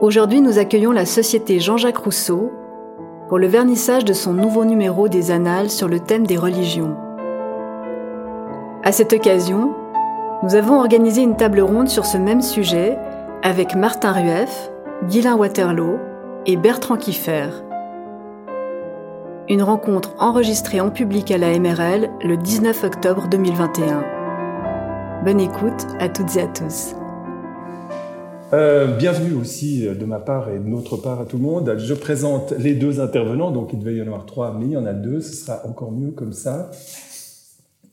Aujourd'hui, nous accueillons la Société Jean-Jacques Rousseau pour le vernissage de son nouveau numéro des Annales sur le thème des religions. À cette occasion, nous avons organisé une table ronde sur ce même sujet avec Martin Rueff, Guylain Waterloo et Bertrand Kiffer. Une rencontre enregistrée en public à la MRL le 19 octobre 2021. Bonne écoute à toutes et à tous. Euh, bienvenue aussi de ma part et de notre part à tout le monde. Je présente les deux intervenants, donc il devait y en avoir trois, mais il y en a deux, ce sera encore mieux comme ça.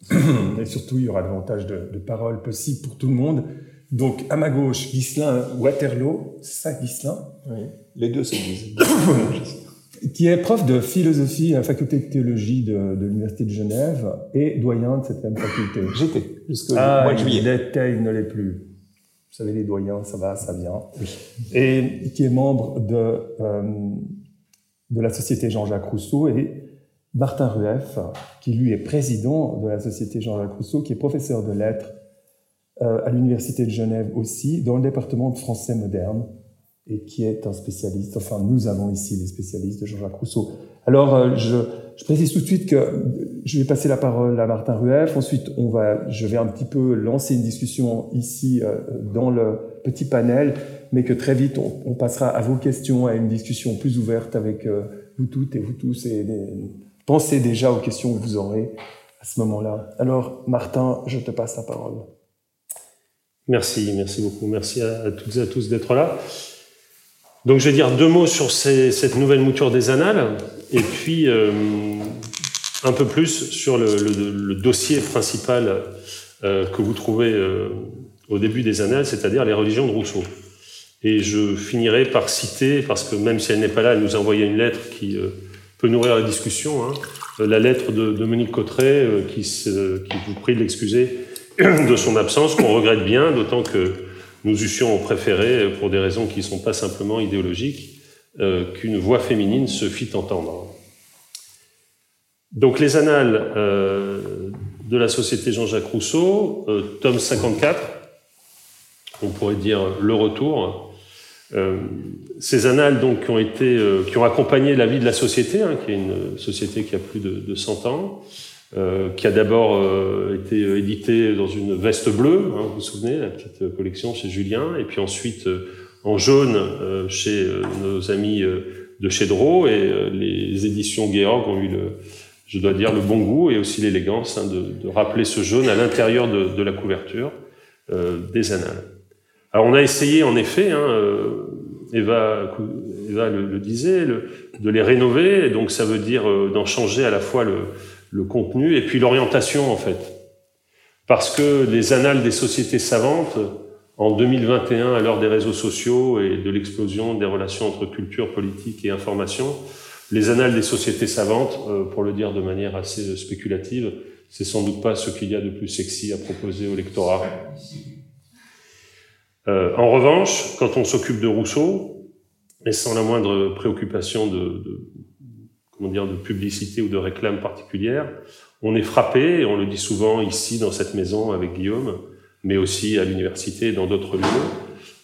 Et surtout, il y aura davantage de, de paroles possibles pour tout le monde. Donc, à ma gauche, Ghislain Waterloo, ça, Ghislain? Oui, les deux se disent. qui est prof de philosophie à la faculté de théologie de, de l'Université de Genève et doyen de cette même faculté. J'étais, jusqu'au ah, mois de juillet. Il était, il ne l'est plus. Vous savez, les doyens, ça va, ça vient. Et qui est membre de, euh, de la Société Jean-Jacques Rousseau et Martin Rueff, qui lui est président de la Société Jean-Jacques Rousseau, qui est professeur de lettres euh, à l'Université de Genève aussi, dans le département de français moderne, et qui est un spécialiste, enfin nous avons ici des spécialistes de Jean-Jacques Rousseau. Alors euh, je, je, précise tout de suite que je vais passer la parole à Martin Rueff, ensuite on va, je vais un petit peu lancer une discussion ici euh, dans le petit panel, mais que très vite on, on, passera à vos questions, à une discussion plus ouverte avec euh, vous toutes et vous tous, et pensez déjà aux questions que vous aurez à ce moment-là. Alors Martin, je te passe la parole. Merci, merci beaucoup. Merci à, toutes et à tous d'être là. Donc je vais dire deux mots sur ces, cette nouvelle mouture des annales, et puis euh, un peu plus sur le, dossier principal euh, que vous trouvez euh, au début des annales, c'est-à-dire les religions de Rousseau. Et je finirai par citer, parce que même si elle n'est pas là, elle nous a envoyé une lettre qui peut nourrir la discussion, hein, la lettre de, Monique Cotteret, qui, qui vous prie de l'excuser de son absence, qu'on regrette bien, d'autant que nous eussions préféré, pour des raisons qui ne sont pas simplement idéologiques, euh, qu'une voix féminine se fît entendre. Donc les annales euh, de la Société Jean-Jacques Rousseau, euh, tome 54, on pourrait dire le retour. Ces annales donc qui ont été, qui ont accompagné la vie de la société, hein, qui est une société qui a plus de, de 100 ans, qui a d'abord été édité dans une veste bleue, hein, vous vous souvenez, la petite collection chez Julien, et puis ensuite en jaune euh, chez euh, nos amis de chez Drault, et les éditions Georg ont eu le, je dois dire, le bon goût et aussi l'élégance hein, de, rappeler ce jaune à l'intérieur de, la couverture des annales. Alors on a essayé en effet, hein, Eva, le, disait, de les rénover, donc ça veut dire d'en changer à la fois le contenu et puis l'orientation en fait. Parce que les annales des sociétés savantes, en 2021, à l'heure des réseaux sociaux et de l'explosion des relations entre culture, politique et information, les annales des sociétés savantes, euh, pour le dire de manière assez spéculative, c'est sans doute pas ce qu'il y a de plus sexy à proposer au lectorat. Euh, en revanche, quand on s'occupe de Rousseau, et sans la moindre préoccupation de, de comment dire, de publicité ou de réclame particulière, on est frappé, et on le dit souvent ici dans cette maison avec Guillaume, mais aussi à l'université et dans d'autres lieux,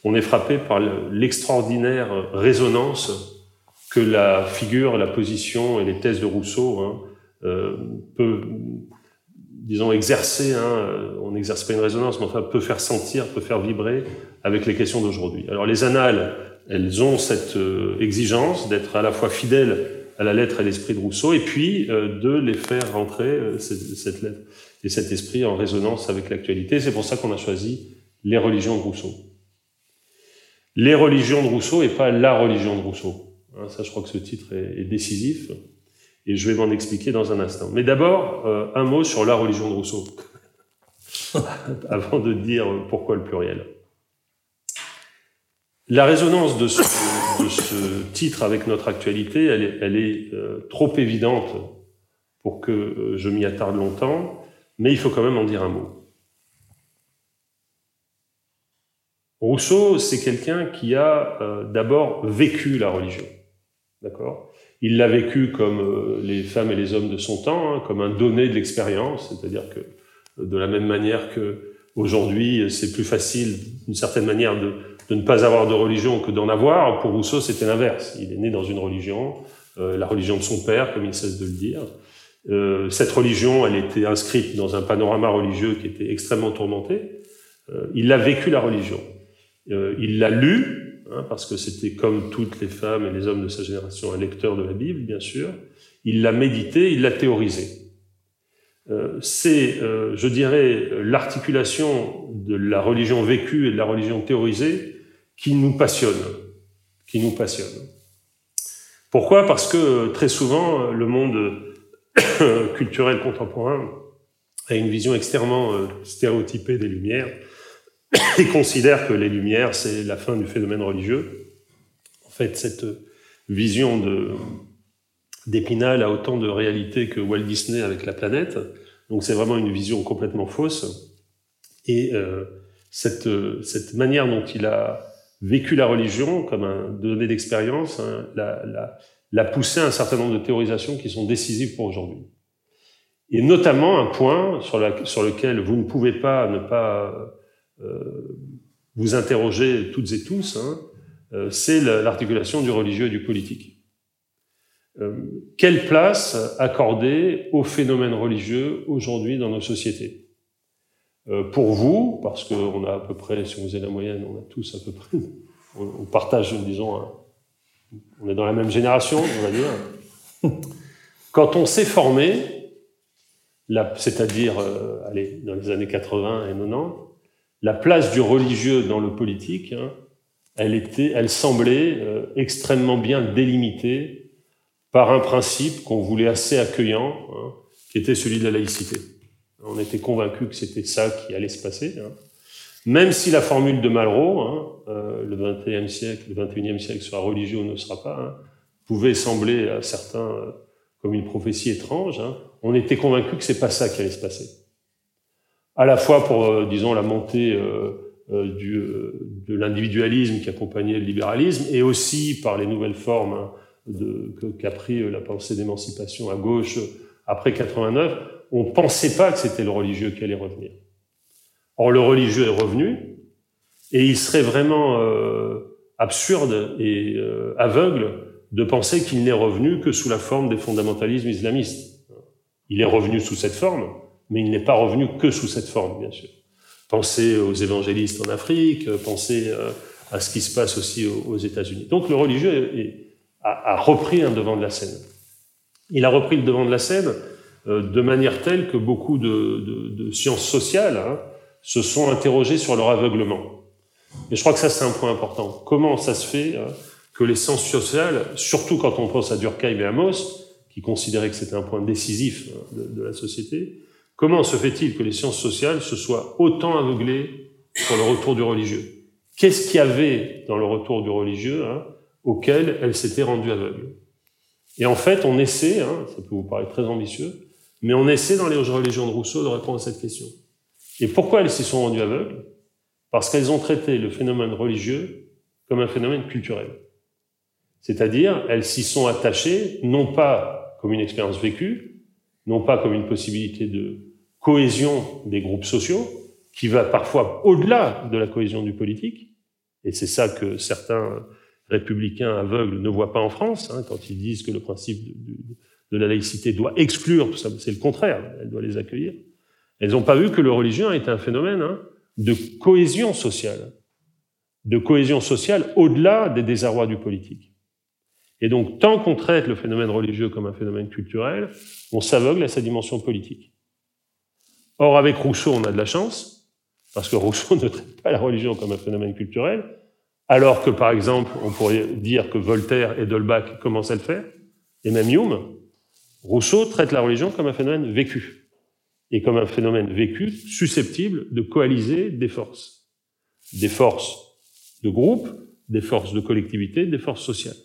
on est frappé par l'extraordinaire résonance que la figure, la position et les thèses de Rousseau hein, euh, peut, disons, exercer. Hein, on n'exerce pas une résonance, mais enfin peut faire sentir, peut faire vibrer avec les questions d'aujourd'hui. Alors les annales, elles ont cette euh, exigence d'être à la fois fidèles à la lettre et l'esprit de Rousseau, et puis euh, de les faire rentrer, euh, cette, cette, lettre et cet esprit, en résonance avec l'actualité. C'est pour ça qu'on a choisi les religions de Rousseau. Les religions de Rousseau et pas la religion de Rousseau. Hein, ça, je crois que ce titre est, décisif, et je vais m'en expliquer dans un instant. Mais d'abord, euh, un mot sur la religion de Rousseau, avant de dire pourquoi le pluriel. La résonance de ce, titre avec notre actualité, elle est, elle est euh, trop évidente pour que euh, je m'y attarde longtemps, mais il faut quand même en dire un mot. Rousseau, c'est quelqu'un qui a euh, d'abord vécu la religion. D'accord? Il l'a vécu comme euh, les femmes et les hommes de son temps, hein, comme un donné de l'expérience, c'est-à-dire que de la même manière que aujourd'hui, c'est plus facile d'une certaine manière de, ne pas avoir de religion que d'en avoir. Pour Rousseau, c'était l'inverse. Il est né dans une religion, euh, la religion de son père, comme il cesse de le dire. Euh, cette religion, elle était inscrite dans un panorama religieux qui était extrêmement tourmenté. Euh, il a vécu la religion. Euh, il l'a lu, hein, parce que c'était comme toutes les femmes et les hommes de sa génération un lecteur de la Bible, bien sûr. Il l'a médité, il l'a théorisé. Euh, c'est, euh, je dirais, l'articulation de la religion vécue et de la religion théorisée qui nous passionne, qui nous passionne. Pourquoi? Parce que très souvent, le monde culturel contemporain a une vision extrêmement euh, stéréotypée des Lumières et considère que les Lumières, c'est la fin du phénomène religieux. En fait, cette vision d'Épinal a autant de réalité que Walt Disney avec la planète. Donc c'est vraiment une vision complètement fausse. Et euh, cette, cette manière dont il a vécu la religion comme un donné d'expérience hein, la, la poussé à un certain nombre de théorisations qui sont décisives pour aujourd'hui. Et notamment un point sur, la, sur lequel vous ne pouvez pas ne pas euh, vous interroger toutes et tous, hein, euh, c'est l'articulation du religieux et du politique. Euh, quelle place accorder au phénomène religieux aujourd'hui dans nos sociétés? Euh, Pour vous, parce qu'on a à peu près, si vous êtes la moyenne, on a tous à peu près, on, on partage, disons, un, on est dans la même génération, on va dire. Quand on s'est formé, c'est-à-dire euh, dans les années 80 et 90, la place du religieux dans le politique, hein, elle, était, elle semblait euh, extrêmement bien délimitée par un principe qu'on voulait assez accueillant, hein, qui était celui de la laïcité. On était convaincu que c'était ça qui allait se passer. Hein. Même si la formule de Malraux, hein, euh, le 21e siècle, le 21e siècle sera religieux ou ne sera pas, hein, pouvait sembler à certains euh, comme une prophétie étrange, hein, on était convaincu que c'est pas ça qui allait se passer. À la fois pour, euh, disons, la montée euh, du, de l'individualisme qui accompagnait le libéralisme, et aussi par les nouvelles formes hein, qu'a pris la pensée d'émancipation à gauche après 89, on pensait pas que c'était le religieux qui allait revenir. Or, le religieux est revenu, et il serait vraiment euh, absurde et euh, aveugle de penser qu'il n'est revenu que sous la forme des fondamentalismes islamistes. Il est revenu sous cette forme, mais il n'est pas revenu que sous cette forme, bien sûr. Pensez aux évangélistes en Afrique, pensez euh, à ce qui se passe aussi aux, États-Unis. Donc le religieux a, repris un devant de la scène. Il a repris le devant de la scène de manière telle que beaucoup de, de, de sciences sociales, hein, se sont interrogés sur leur aveuglement. Et je crois que ça, c'est un point important. Comment ça se fait hein, que les sciences sociales, surtout quand on pense à Durkheim et Amos, qui considéraient que c'était un point décisif hein, de, de, la société, comment se fait-il que les sciences sociales se soient autant aveuglées sur le retour du religieux? Qu'est-ce qu'il y avait dans le retour du religieux hein, auquel elles s'étaient rendues aveugles? Et en fait, on essaie, hein, ça peut vous paraître très ambitieux, mais on essaie dans les religions de Rousseau de répondre à cette question. Et pourquoi elles s'y sont rendues aveugles? Parce qu'elles ont traité le phénomène religieux comme un phénomène culturel. C'est-à-dire, elles s'y sont attachées non pas comme une expérience vécue, non pas comme une possibilité de cohésion des groupes sociaux, qui va parfois au-delà de la cohésion du politique, et c'est ça que certains républicains aveugles ne voient pas en France, hein, quand ils disent que le principe de, de, de la laïcité doit exclure, c'est le contraire, elle doit les accueillir. Elles n'ont pas vu que le religieux était un phénomène hein, de cohésion sociale, de cohésion sociale au-delà des désarrois du politique. Et donc, tant qu'on traite le phénomène religieux comme un phénomène culturel, on s'aveugle à sa dimension politique. Or, avec Rousseau, on a de la chance, parce que Rousseau ne traite pas la religion comme un phénomène culturel, alors que, par exemple, on pourrait dire que Voltaire et Dolbach commencent à le faire, et même Hume, Rousseau traite la religion comme un phénomène vécu et comme un phénomène vécu susceptible de coaliser des forces. Des forces de groupe, des forces de collectivité, des forces sociales.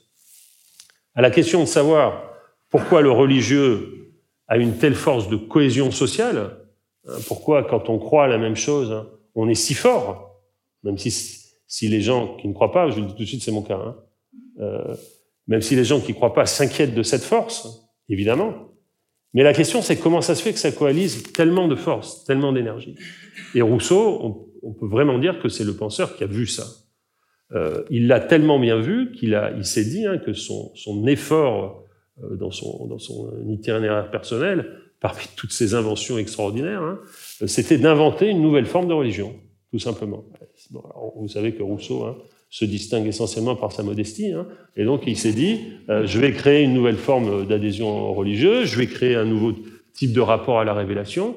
À la question de savoir pourquoi le religieux a une telle force de cohésion sociale, hein, pourquoi quand on croit à la même chose, hein, on est si fort, même si, si les gens qui ne croient pas, je le dis tout de suite, c'est mon cas, hein, euh, même si les gens qui ne croient pas s'inquiètent de cette force, évidemment, mais la question, c'est comment ça se fait que ça coalise tellement de force, tellement d'énergie. Et Rousseau, on, peut vraiment dire que c'est le penseur qui a vu ça. euh, il l'a tellement bien vu qu'il il s'est dit hein, que son, son effort euh, dans, son, dans son itinéraire personnel, parmi toutes ses inventions extraordinaires, hein, c'était d'inventer une nouvelle forme de religion, tout simplement. Vous savez que Rousseau hein, se distingue essentiellement par sa modestie, hein, et donc il s'est dit, euh, je vais créer une nouvelle forme d'adhésion religieuse, je vais créer un nouveau type de rapport à la révélation,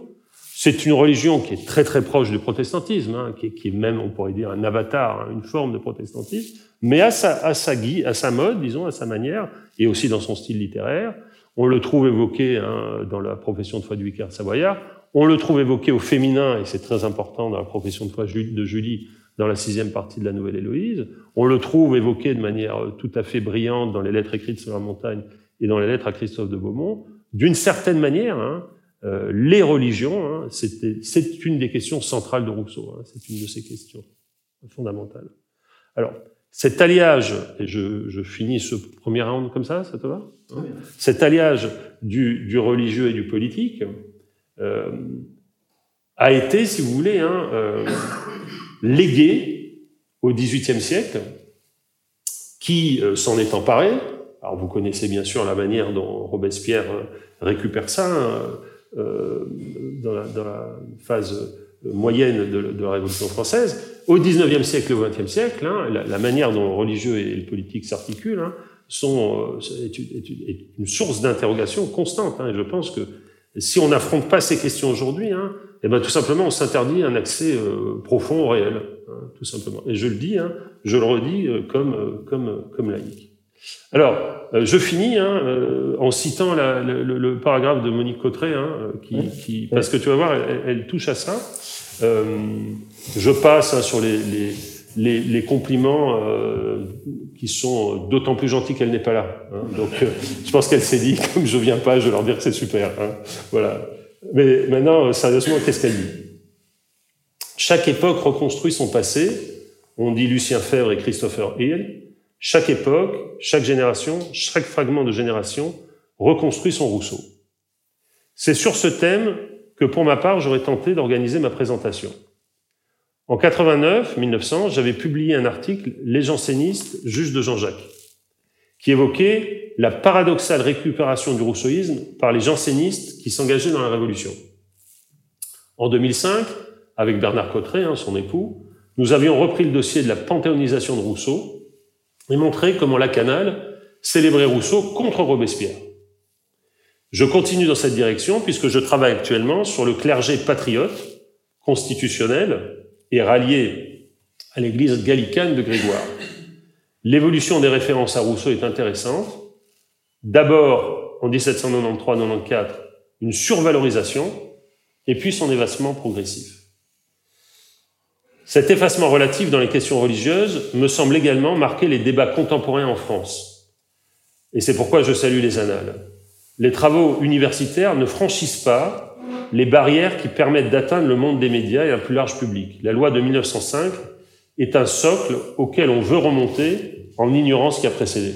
c'est une religion qui est très très proche du protestantisme, hein, qui, est, qui, est, même, on pourrait dire, un avatar, hein, une forme de protestantisme, mais à sa, à sa, à sa mode, disons, à sa manière, et aussi dans son style littéraire. On le trouve évoqué hein, dans la profession de foi du vicaire savoyard. On le trouve évoqué au féminin, et c'est très important dans la profession de foi de Julie, dans la sixième partie de la Nouvelle Héloïse. On le trouve évoqué de manière tout à fait brillante dans les lettres écrites sur la montagne et dans les lettres à Christophe de Beaumont. D'une certaine manière, hein, euh, les religions, hein, c'est une des questions centrales de Rousseau. Hein, c'est une de ces questions fondamentales. Alors, cet alliage, et je, je, finis ce premier round comme ça, ça te va oui. Cet alliage du, du, religieux et du politique euh, a été, si vous voulez, hein, euh, légué au XVIIIe siècle, qui euh, s'en est emparé. Alors, vous connaissez bien sûr la manière dont Robespierre euh, récupère ça. Hein, euh, dans, la, dans, la, phase moyenne de, la Révolution française. Au XIXe siècle et au XXe siècle, hein, la, manière dont le religieux et le politique s'articulent hein, sont, euh, est, est, une source d'interrogation constante. Hein, et je pense que si on n'affronte pas ces questions aujourd'hui, hein, eh ben, tout simplement, on s'interdit un accès euh, profond au réel, hein, tout simplement. Et je le dis, hein, je le redis euh, comme, euh, comme, comme laïque. Alors, euh, je finis hein, euh, en citant la, le, le, paragraphe de Monique Cotteret, hein, qui, qui, parce que tu vas voir, elle, elle touche à ça. Euh, je passe hein, sur les, les, les, les compliments euh, qui sont d'autant plus gentils qu'elle n'est pas là. Hein. Donc, euh, je pense qu'elle s'est dit, comme je viens pas, je vais leur dire que c'est super. Hein. Voilà. Mais maintenant, sérieusement, qu'est-ce qu'elle dit? Chaque époque reconstruit son passé. On dit Lucien Febvre et Christopher Hill. Chaque époque, chaque génération, chaque fragment de génération reconstruit son Rousseau. C'est sur ce thème que pour ma part, j'aurais tenté d'organiser ma présentation. En 89, 1900, j'avais publié un article Les jansénistes, juges de Jean-Jacques, qui évoquait la paradoxale récupération du rousseauisme par les jansénistes qui s'engageaient dans la Révolution. En 2005, avec Bernard Cotteret, hein, son époux, nous avions repris le dossier de la panthéonisation de Rousseau et montrer comment la Canale célébrait Rousseau contre Robespierre. Je continue dans cette direction puisque je travaille actuellement sur le clergé patriote, constitutionnel et rallié à l'église gallicane de Grégoire. L'évolution des références à Rousseau est intéressante. D'abord, en 1793-94, une survalorisation, et puis son évassement progressif. Cet effacement relatif dans les questions religieuses me semble également marquer les débats contemporains en France. Et c'est pourquoi je salue les annales. Les travaux universitaires ne franchissent pas les barrières qui permettent d'atteindre le monde des médias et un plus large public. La loi de 1905 est un socle auquel on veut remonter en ignorant ce qui a précédé.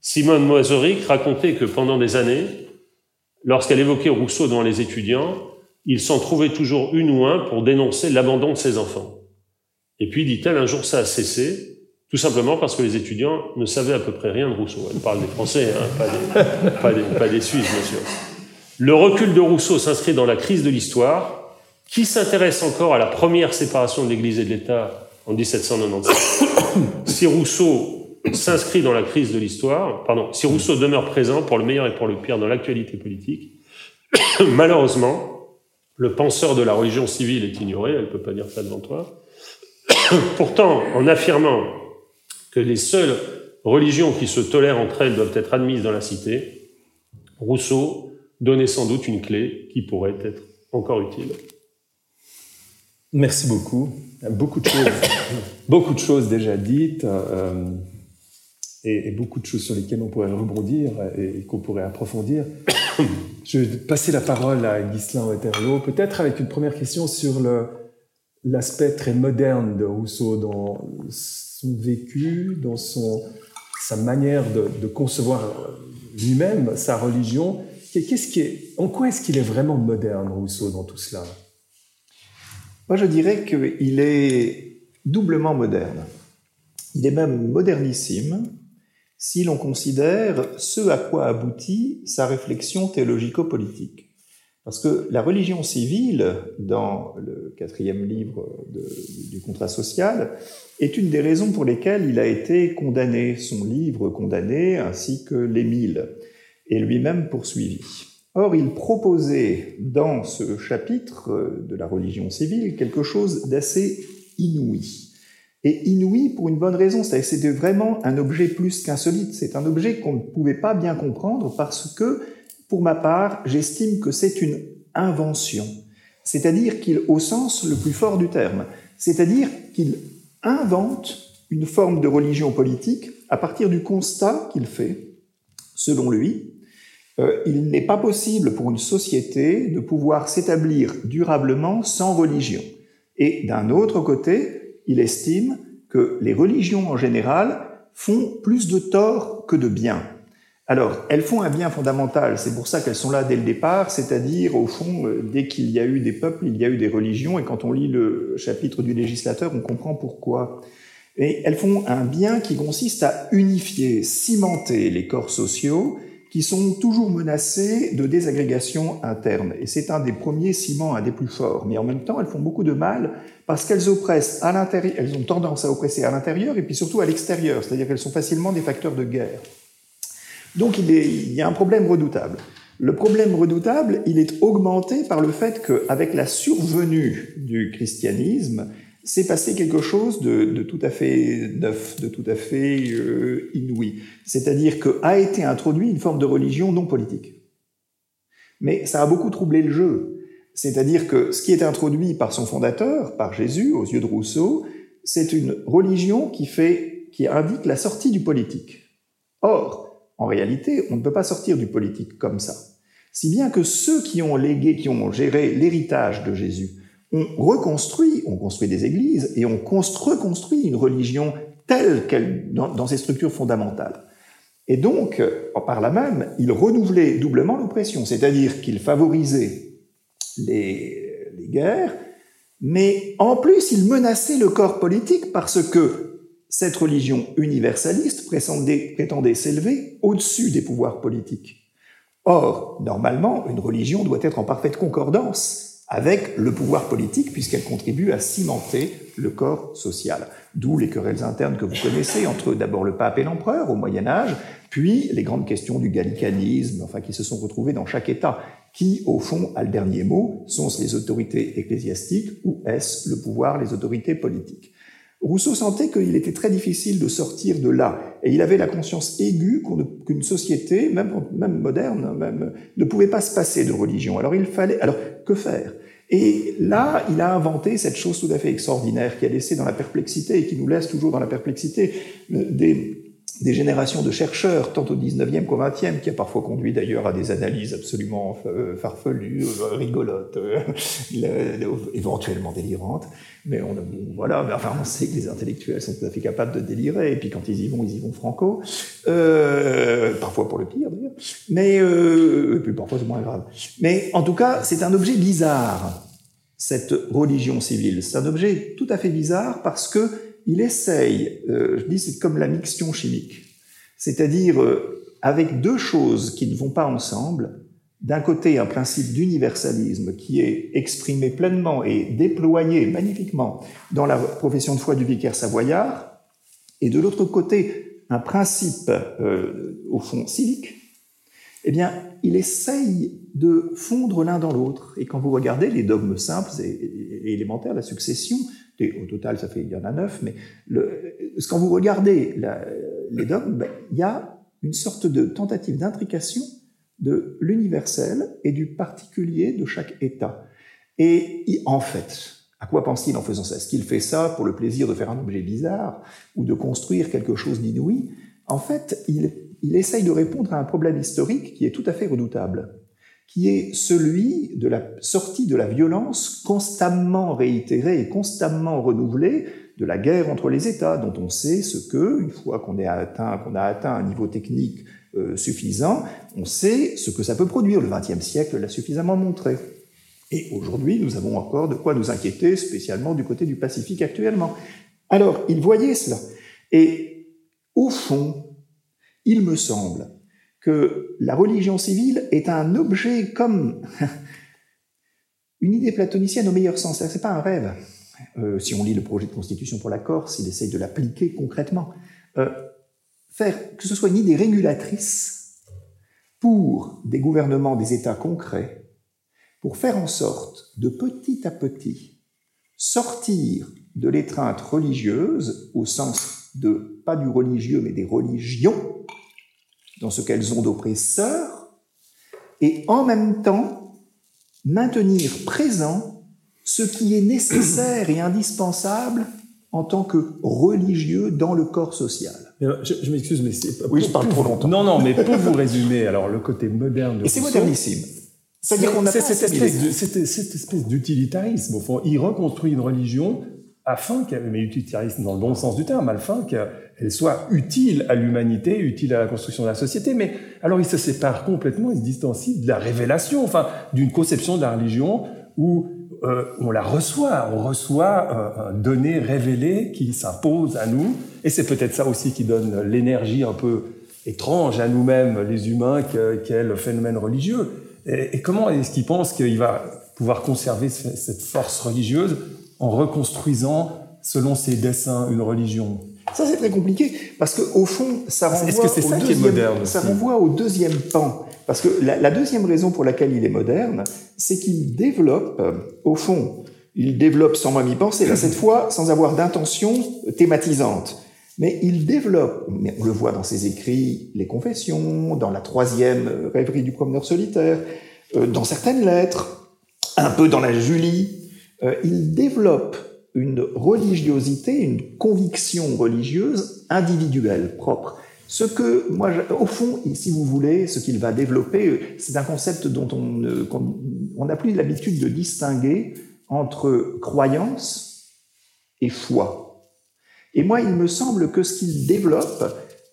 Simone Moiseric racontait que pendant des années, lorsqu'elle évoquait Rousseau devant les étudiants, il s'en trouvait toujours une ou un pour dénoncer l'abandon de ses enfants. Et puis, dit-elle, un jour ça a cessé, tout simplement parce que les étudiants ne savaient à peu près rien de Rousseau. Elle parle des Français, hein, pas, des, pas, des, pas des Suisses, bien sûr. Le recul de Rousseau s'inscrit dans la crise de l'histoire. Qui s'intéresse encore à la première séparation de l'Église et de l'État en 1797 Si Rousseau s'inscrit dans la crise de l'histoire, pardon, si Rousseau demeure présent pour le meilleur et pour le pire dans l'actualité politique, malheureusement, le penseur de la religion civile est ignoré, elle ne peut pas dire ça devant toi. Pourtant, en affirmant que les seules religions qui se tolèrent entre elles doivent être admises dans la cité, Rousseau donnait sans doute une clé qui pourrait être encore utile. Merci beaucoup. Beaucoup de choses, déjà dites. Euh, et, beaucoup de choses sur lesquelles on pourrait rebondir et, qu'on pourrait approfondir. Je vais passer la parole à Ghislain Waterloo, peut-être avec une première question sur l'aspect très moderne de Rousseau dans son vécu, dans son, sa manière de, de concevoir lui-même, sa religion. Qu'est-ce qui est, en quoi est-ce qu'il est vraiment moderne, Rousseau, dans tout cela? Moi, je dirais qu'il est doublement moderne. Il est même modernissime si l'on considère ce à quoi aboutit sa réflexion théologico-politique. Parce que la religion civile, dans le quatrième livre du contrat social, est une des raisons pour lesquelles il a été condamné, son livre condamné, ainsi que l'Émile, et lui-même poursuivi. Or, il proposait dans ce chapitre de la religion civile quelque chose d'assez inouï. Et inouï pour une bonne raison, c'est que c'était vraiment un objet plus qu'insolite, c'est un objet qu'on ne pouvait pas bien comprendre parce que pour ma part, j'estime que c'est une invention, c'est-à-dire qu'il, au sens le plus fort du terme, c'est-à-dire qu'il invente une forme de religion politique à partir du constat qu'il fait, selon lui, euh, il n'est pas possible pour une société de pouvoir s'établir durablement sans religion. Et d'un autre côté, il estime que les religions en général font plus de tort que de bien. Alors, elles font un bien fondamental, c'est pour ça qu'elles sont là dès le départ, c'est-à-dire, au fond, euh, dès qu'il y a eu des peuples, il y a eu des religions, et quand on lit le chapitre du législateur, on comprend pourquoi. Et elles font un bien qui consiste à unifier, cimenter les corps sociaux qui sont toujours menacés de désagrégation interne. Et c'est un des premiers ciments, un des plus forts. Mais en même temps, elles font beaucoup de mal parce qu'elles oppressent à l'intérieur, elles ont tendance à oppresser à l'intérieur et puis surtout à l'extérieur, c'est-à-dire qu'elles sont facilement des facteurs de guerre. Donc il, y a un problème redoutable. Le problème redoutable, il est augmenté par le fait qu'avec la survenue du christianisme, s'est passé quelque chose de, tout à fait neuf, de tout à fait euh, inouï. C'est-à-dire qu'a été introduit une forme de religion non politique. Mais ça a beaucoup troublé le jeu. C'est-à-dire que ce qui est introduit par son fondateur, par Jésus, aux yeux de Rousseau, c'est une religion qui, fait, qui indique la sortie du politique. Or, en réalité, on ne peut pas sortir du politique comme ça. Si bien que ceux qui ont légué, qui ont géré l'héritage de Jésus, ont reconstruit, ont construit des églises et ont reconstruit une religion telle qu'elle, dans, ses structures fondamentales. Et donc, par là même, ils renouvelaient doublement l'oppression, c'est-à-dire qu'ils favorisaient les, guerres, mais en plus, ils menaçaient le corps politique parce que cette religion universaliste prétendait, s'élever au-dessus des pouvoirs politiques. Or, normalement, une religion doit être en parfaite concordance avec le pouvoir politique puisqu'elle contribue à cimenter le corps social. D'où les querelles internes que vous connaissez entre d'abord le pape et l'empereur au Moyen Âge, puis les grandes questions du gallicanisme, enfin qui se sont retrouvées dans chaque État. Qui, au fond, a le dernier mot Sont-ce les autorités ecclésiastiques ou est-ce le pouvoir, les autorités politiques? Rousseau sentait qu'il était très difficile de sortir de là, et il avait la conscience aiguë qu'une société, même, moderne, même, ne pouvait pas se passer de religion. Alors il fallait, alors que faire? Et là, il a inventé cette chose tout à fait extraordinaire qui a laissé dans la perplexité et qui nous laisse toujours dans la perplexité euh, des, des générations de chercheurs, tant au 19e qu'au 20e, qui a parfois conduit d'ailleurs à des analyses absolument euh, farfelues, euh, rigolotes, euh, éventuellement délirantes. Mais on, voilà, enfin, on sait que les intellectuels sont tout à fait capables de délirer, et puis quand ils y vont, ils y vont franco, parfois pour le pire d'ailleurs, mais et puis parfois c'est moins grave. Mais en tout cas, c'est un objet bizarre, cette religion civile. C'est un objet tout à fait bizarre parce que il essaye, euh, je dis c'est comme la mixtion chimique, c'est-à-dire euh, avec deux choses qui ne vont pas ensemble, d'un côté un principe d'universalisme qui est exprimé pleinement et déployé magnifiquement dans la profession de foi du vicaire savoyard, et de l'autre côté un principe euh, au fond civique, eh bien, il essaye de fondre l'un dans l'autre. Et quand vous regardez les dogmes simples et élémentaires, la succession, au total, ça fait, il y en a neuf, mais quand vous regardez les dogmes, ben, il y a une sorte de tentative d'intrication de l'universel et du particulier de chaque État. Et en fait, à quoi pense-t-il en faisant ça? Est-ce qu'il fait ça pour le plaisir de faire un objet bizarre ou de construire quelque chose d'inouï? En fait, il, il essaye de répondre à un problème historique qui est tout à fait redoutable qui est celui de la sortie de la violence constamment réitérée et constamment renouvelée de la guerre entre les États, dont on sait ce que, une fois qu'on a atteint, qu'on a atteint un niveau technique euh, suffisant, on sait ce que ça peut produire. Le XXe siècle l'a suffisamment montré. Et aujourd'hui, nous avons encore de quoi nous inquiéter, spécialement du côté du Pacifique actuellement. Alors, il voyait cela. Et au fond, il me semble que la religion civile est un objet comme une idée platonicienne au meilleur sens. C'est pas un rêve. Euh, si on lit le projet de constitution pour la Corse, il essaye de l'appliquer concrètement. Euh, faire que ce soit une idée régulatrice pour des gouvernements, des États concrets, pour faire en sorte de petit à petit sortir de l'étreinte religieuse au sens de pas du religieux mais des religions dans ce qu'elles ont d'oppresseurs et en même temps maintenir présent ce qui est nécessaire et indispensable en tant que religieux dans le corps social. Je, m'excuse, mais c'est... Oui, je parle trop longtemps. Non, non, mais pour vous résumer, alors le côté moderne de Et c'est modernissime. C'est-à-dire qu'on a cette, espèce cette, cette espèce d'utilitarisme, au fond. Il reconstruit une religion afin qu'elle, mais utilitarisme dans le bon sens du terme, afin qu'elle soit utile à l'humanité, utile à la construction de la société. Mais alors il se sépare complètement, il se distancie de la révélation, enfin d'une conception de la religion où euh, on la reçoit, on reçoit euh, un donné révélé qui s'impose à nous, et c'est peut-être ça aussi qui donne l'énergie un peu étrange à nous-mêmes, les humains, qu'est le phénomène religieux. Et, comment est-ce qu'il pense qu'il va pouvoir conserver cette force religieuse en reconstruisant, selon ses dessins, une religion ça, c'est très compliqué, parce qu'au fond, ça renvoie, -ce au deuxième, ça renvoie au deuxième pan. Parce que la, deuxième raison pour laquelle il est moderne, c'est qu'il développe, au fond, il développe sans même y penser, là, cette fois, sans avoir d'intention thématisante. Mais il développe, mais on le voit dans ses écrits, les confessions, dans la troisième rêverie du promeneur solitaire, euh, dans certaines lettres, un peu dans la Julie, euh, il développe une religiosité, une conviction religieuse individuelle, propre. Ce que, moi, au fond, si vous voulez, ce qu'il va développer, c'est un concept dont on n'a plus l'habitude de distinguer entre croyance et foi. Et moi, il me semble que ce qu'il développe,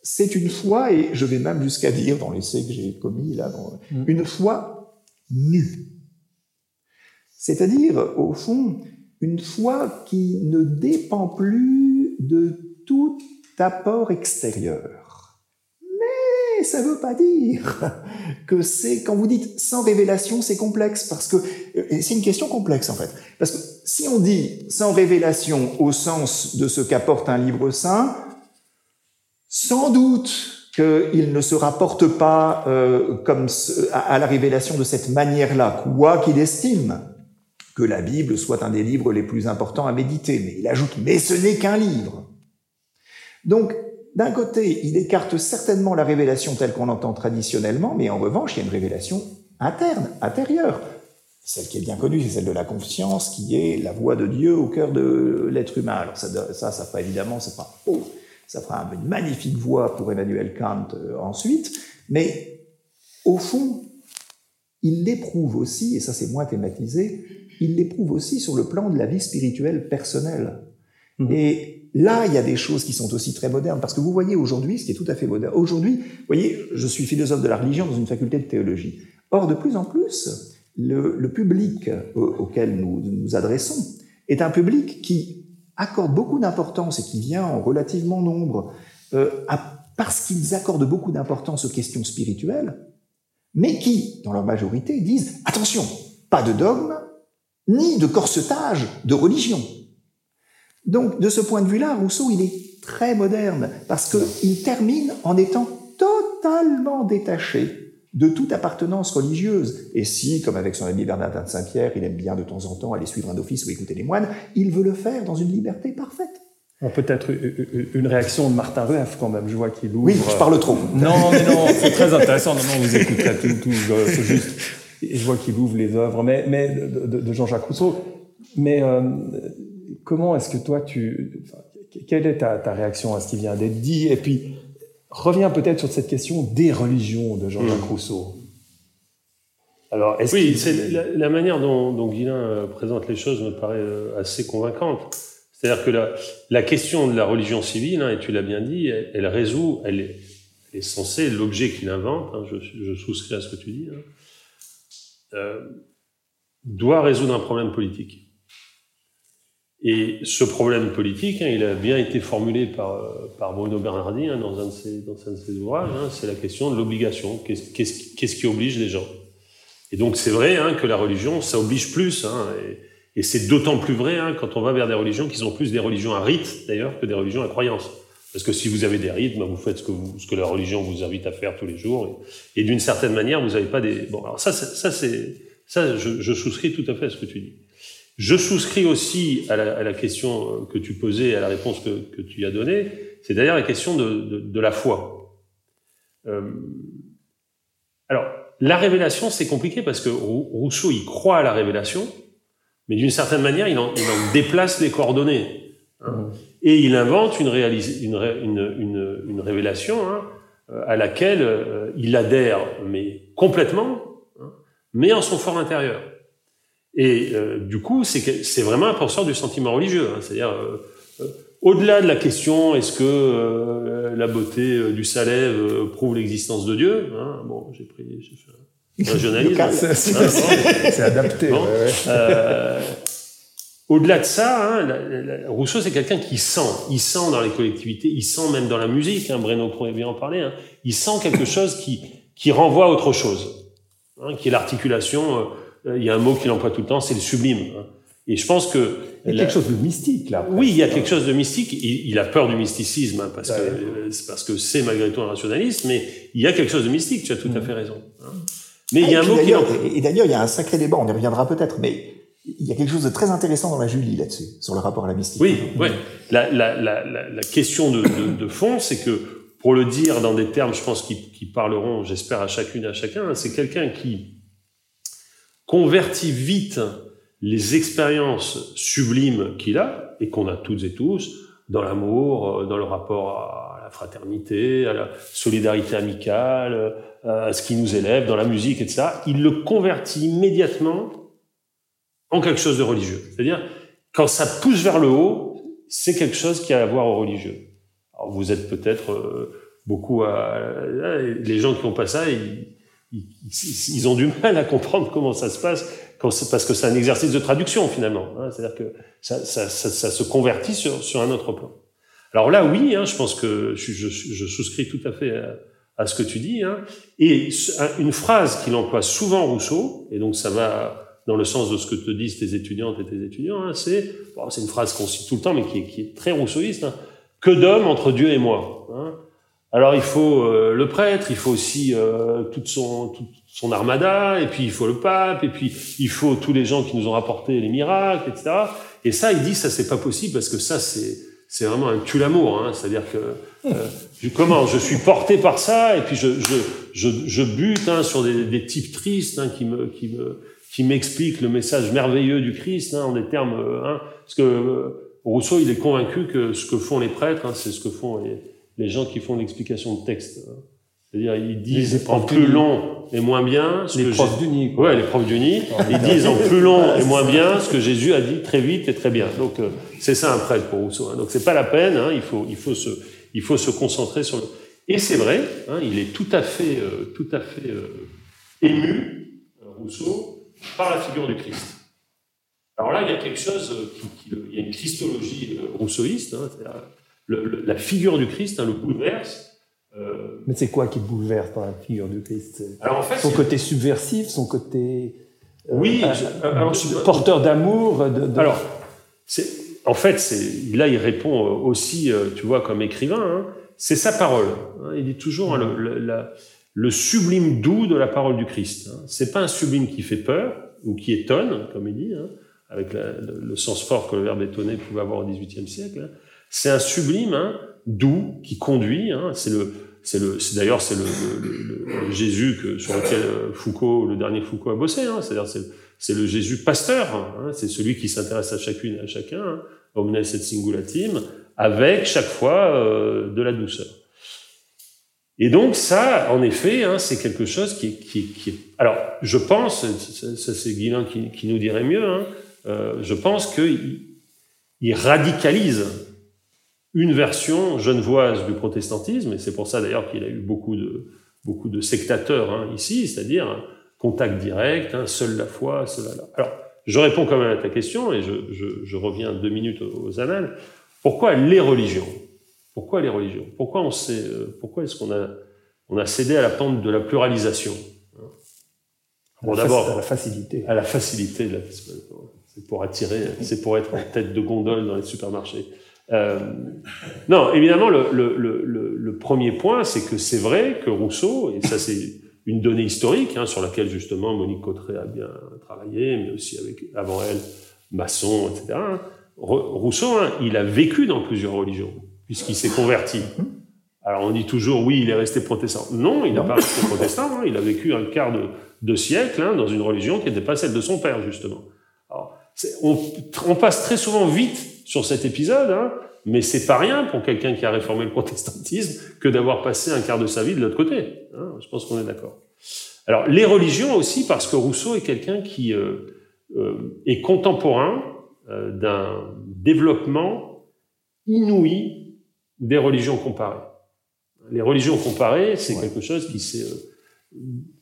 c'est une foi, et je vais même jusqu'à dire, dans l'essai que j'ai commis là, mm. une foi nue. C'est-à-dire, au fond, une foi qui ne dépend plus de tout apport extérieur. Mais ça ne veut pas dire que c'est, quand vous dites sans révélation, c'est complexe, parce que c'est une question complexe en fait. Parce que si on dit sans révélation au sens de ce qu'apporte un livre saint, sans doute qu'il ne se rapporte pas euh, comme à la révélation de cette manière-là, quoi qu'il estime que la Bible soit un des livres les plus importants à méditer. Mais il ajoute, mais ce n'est qu'un livre. Donc, d'un côté, il écarte certainement la révélation telle qu'on l'entend traditionnellement, mais en revanche, il y a une révélation interne, intérieure. Celle qui est bien connue, c'est celle de la conscience, qui est la voix de Dieu au cœur de l'être humain. Alors ça, ça, fera évidemment, ça fera, oh, ça fera une magnifique voix pour Emmanuel Kant euh, ensuite, mais au fond, il l'éprouve aussi, et ça c'est moins thématisé, il l'éprouve aussi sur le plan de la vie spirituelle personnelle. Mmh. Et là, il y a des choses qui sont aussi très modernes, parce que vous voyez aujourd'hui, ce qui est tout à fait moderne, aujourd'hui, vous voyez, je suis philosophe de la religion dans une faculté de théologie. Or, de plus en plus, le, public auquel nous nous adressons est un public qui accorde beaucoup d'importance et qui vient en relativement nombre, euh, parce qu'ils accordent beaucoup d'importance aux questions spirituelles, mais qui, dans leur majorité, disent attention, pas de dogme, ni de corsetage de religion. Donc, de ce point de vue-là, Rousseau, il est très moderne, parce qu'il termine en étant totalement détaché de toute appartenance religieuse. Et si, comme avec son ami Bernardin de Saint-Pierre, il aime bien de temps en temps aller suivre un office ou écouter les moines, il veut le faire dans une liberté parfaite. Peut-être une réaction de Martin Rueff quand même, je vois qu'il ouvre... Oui, je parle trop. Non, mais non, c'est très intéressant, non, non, vous écouterez tout, tout c'est juste et je vois qu'il ouvre les œuvres, mais, mais de, Jean-Jacques Rousseau. Mais euh, comment est-ce que toi, tu, quelle est ta, réaction à ce qui vient d'être dit? Et puis, reviens peut-être sur cette question des religions de Jean-Jacques mmh. Rousseau. Alors, est-ce oui, c'est la, manière dont, dont Guillain euh, présente les choses me paraît euh, assez convaincante. C'est-à-dire que la, la, question de la religion civile, hein, et tu l'as bien dit, elle, résout, elle est, censée, l'objet qu'il invente, hein, je, je, souscris à ce que tu dis, hein, doit résoudre un problème politique. Et ce problème politique, hein, il a bien été formulé par, euh, par Bruno Bernardi hein, dans, un de ses, dans un de ses ouvrages, hein, c'est la question de l'obligation. Qu'est-ce qui oblige les gens? Et donc c'est vrai que la religion, ça oblige plus. Et c'est d'autant plus vrai quand on va vers des religions qui sont plus des religions à rite, d'ailleurs, que des religions à croyance. Parce que si vous avez des ben, vous faites ce que, la religion vous invite à faire tous les jours. Et, d'une certaine manière, vous n'avez pas des... Bon, alors ça, ça, ça je, souscris tout à fait à ce que tu dis. Je souscris aussi à la, question que tu posais, à la réponse que, tu as donnée, c'est d'ailleurs la question de, la foi. Euh, alors, la révélation, c'est compliqué parce que Rou- Rousseau, il croit à la révélation, mais d'une certaine manière, il en, déplace les coordonnées. hein. Et il invente une, réalis- une, ré- une, une, une révélation hein, euh, à laquelle euh, il adhère, mais complètement, hein, mais en son fort intérieur. Et euh, du coup, c'est vraiment un penseur du sentiment religieux. hein. C'est-à-dire, euh, au-delà de la question, est-ce que la beauté du Salève prouve l'existence de Dieu Bon, j'ai pris, j'ai fait un. Local. C'est adapté. Bon. ouais, ouais. Euh, au-delà de ça, hein, la- la- Rousseau, c'est quelqu'un qui sent. Il sent dans les collectivités, il sent même dans la musique. Hein, Breno pourrait bien en parler. Hein, il sent quelque chose qui, qui renvoie à autre chose, hein, qui est l'articulation. euh, il y a un mot qu'il emploie tout le temps, c'est le sublime. hein. Et je pense que Il y a quelque chose de mystique là. oui, il y a quelque chose de mystique. Il, il a peur du mysticisme hein, parce, Ouais. que, euh, c'est parce que c'est malgré tout un rationaliste, mais il y a quelque chose de mystique. Tu as tout à fait raison. hein. Mais il y a un puis mot qui et d'ailleurs, il y a un sacré débat, on y reviendra peut-être, mais il y a quelque chose de très intéressant dans la Julie là-dessus, sur le rapport à la mystique. Oui, oui. La, question de, fond, c'est que, pour le dire dans des termes, je pense, qui, parleront, j'espère, à chacune et à chacun, c'est quelqu'un qui convertit vite les expériences sublimes qu'il a, et qu'on a toutes et tous, dans l'amour, euh, dans le rapport à la fraternité, à la solidarité amicale, euh, à ce qui nous élève, dans la musique, etc. Il le convertit immédiatement quelque chose de religieux. C'est-à-dire, quand ça pousse vers le haut, c'est quelque chose qui a à voir au religieux. Alors vous êtes peut-être euh, beaucoup à... Les gens qui n'ont pas ça, ils, ont du mal à comprendre comment ça se passe, parce que c'est un exercice de traduction finalement. hein. C'est-à-dire que ça, se convertit sur, un autre plan. Alors là, oui, hein, je pense que je, souscris tout à fait à, ce que tu dis. Hein. Et une phrase qu'il emploie souvent Rousseau, et donc ça va dans le sens de ce que te disent tes étudiantes et tes étudiants, hein, c'est bon, c'est une phrase qu'on cite tout le temps, mais qui est, qui est très rousseauiste. Hein. Que d'hommes entre Dieu et moi hein. Alors il faut euh, le prêtre, il faut aussi euh, toute son, toute son armada, et puis il faut le pape, et puis il faut tous les gens qui nous ont rapporté les miracles, etc. Et ça, il dit, ça c'est pas possible parce que ça c'est c'est vraiment un tue l'amour, hein. c'est-à-dire que euh, comment je suis porté par ça, et puis je je je, je bute hein, sur des, des types tristes hein, qui me qui me qui m'expliquent le message merveilleux du Christ hein, en des termes, euh, hein, parce que euh, Rousseau il est convaincu que ce que font les prêtres, hein, c'est ce que font les, les gens qui font l'explication de texte. hein. C'est-à-dire ils disent en plus du- long et moins bien ce Les que profs Jésus- d'uni. quoi. Ouais, les profs d'uni, ils disent en plus long et moins bien ce que Jésus a dit très vite et très bien. Donc euh, c'est ça un prêtre pour Rousseau. hein. Donc c'est pas la peine. hein, il faut il faut se il faut se concentrer sur le. Et c'est vrai, hein, il est tout à fait euh, tout à fait euh, ému euh, Rousseau par la figure du Christ. Alors là, il y a quelque chose euh, qui, qui- il y a une christologie euh, rousseauiste. Hein, c'est-à-dire le- le- la figure du Christ hein, le bouleverse. Euh, Mais c'est quoi qui bouleverse dans la figure du Christ? C'est alors en fait, Son côté subversif, son côté euh, Oui, euh, je- alors, je- porteur d'amour. De, de- Alors, en fait, là, il répond euh, aussi, euh, tu vois, comme écrivain, hein, c'est sa parole. hein. il dit toujours le, le- la- le sublime doux de la parole du Christ. Hein. C'est pas un sublime qui fait peur ou qui étonne, comme il dit, hein, avec le, sens fort que le verbe étonner pouvait avoir au XVIIIe siècle. hein. C'est un sublime hein, doux qui conduit. hein. c'est le, c'est le, d'ailleurs c'est le, le- le- Jésus que, sur lequel euh, Foucault, le dernier Foucault a bossé. Hein. C'est-à-dire c'est, le Jésus pasteur. C'est celui qui s'intéresse à chacune et à chacun. Omnes et singulatim, avec chaque fois euh, de la douceur. Et donc ça, en effet, hein, c'est quelque chose qui qui, qui Alors, je pense, ça, c'est Guillain qui, qui nous dirait mieux, hein, euh, je pense qu'il il radicalise une version genevoise du protestantisme, et c'est pour ça d'ailleurs qu'il a eu beaucoup de, beaucoup de sectateurs hein, ici, c'est-à-dire un contact direct, hein, seule la foi, seule la... Alors, je réponds quand même à ta question et je, je, je reviens deux minutes aux, annales. Pourquoi les religions? Pourquoi les religions? Pourquoi on sait, pourquoi est-ce qu'on a, on a cédé à la pente de la pluralisation? Bon, d'abord, à la facilité. À la facilité. C'est pour attirer, c'est pour être en tête de gondole dans les supermarchés. Euh, non, évidemment, le, le, le, le premier point, c'est que c'est vrai que Rousseau, et ça c'est une donnée historique hein, sur laquelle justement Monique Cotteret a bien travaillé, mais aussi avec avant elle Masson, etc. Hein. Rousseau, hein, il a vécu dans plusieurs religions puisqu'il s'est converti. Alors on dit toujours oui, il est resté protestant. Non, il n'a pas resté protestant. Hein. il a vécu un quart de, de siècle hein, dans une religion qui n'était pas celle de son père justement. Alors, on, on, passe très souvent vite sur cet épisode, hein, mais c'est pas rien pour quelqu'un qui a réformé le protestantisme que d'avoir passé un quart de sa vie de l'autre côté. Hein, je pense qu'on est d'accord. Alors les religions aussi parce que Rousseau est quelqu'un qui euh, euh, est contemporain euh, d'un développement inouï des religions comparées. Les religions comparées, c'est quelque chose qui s'est euh,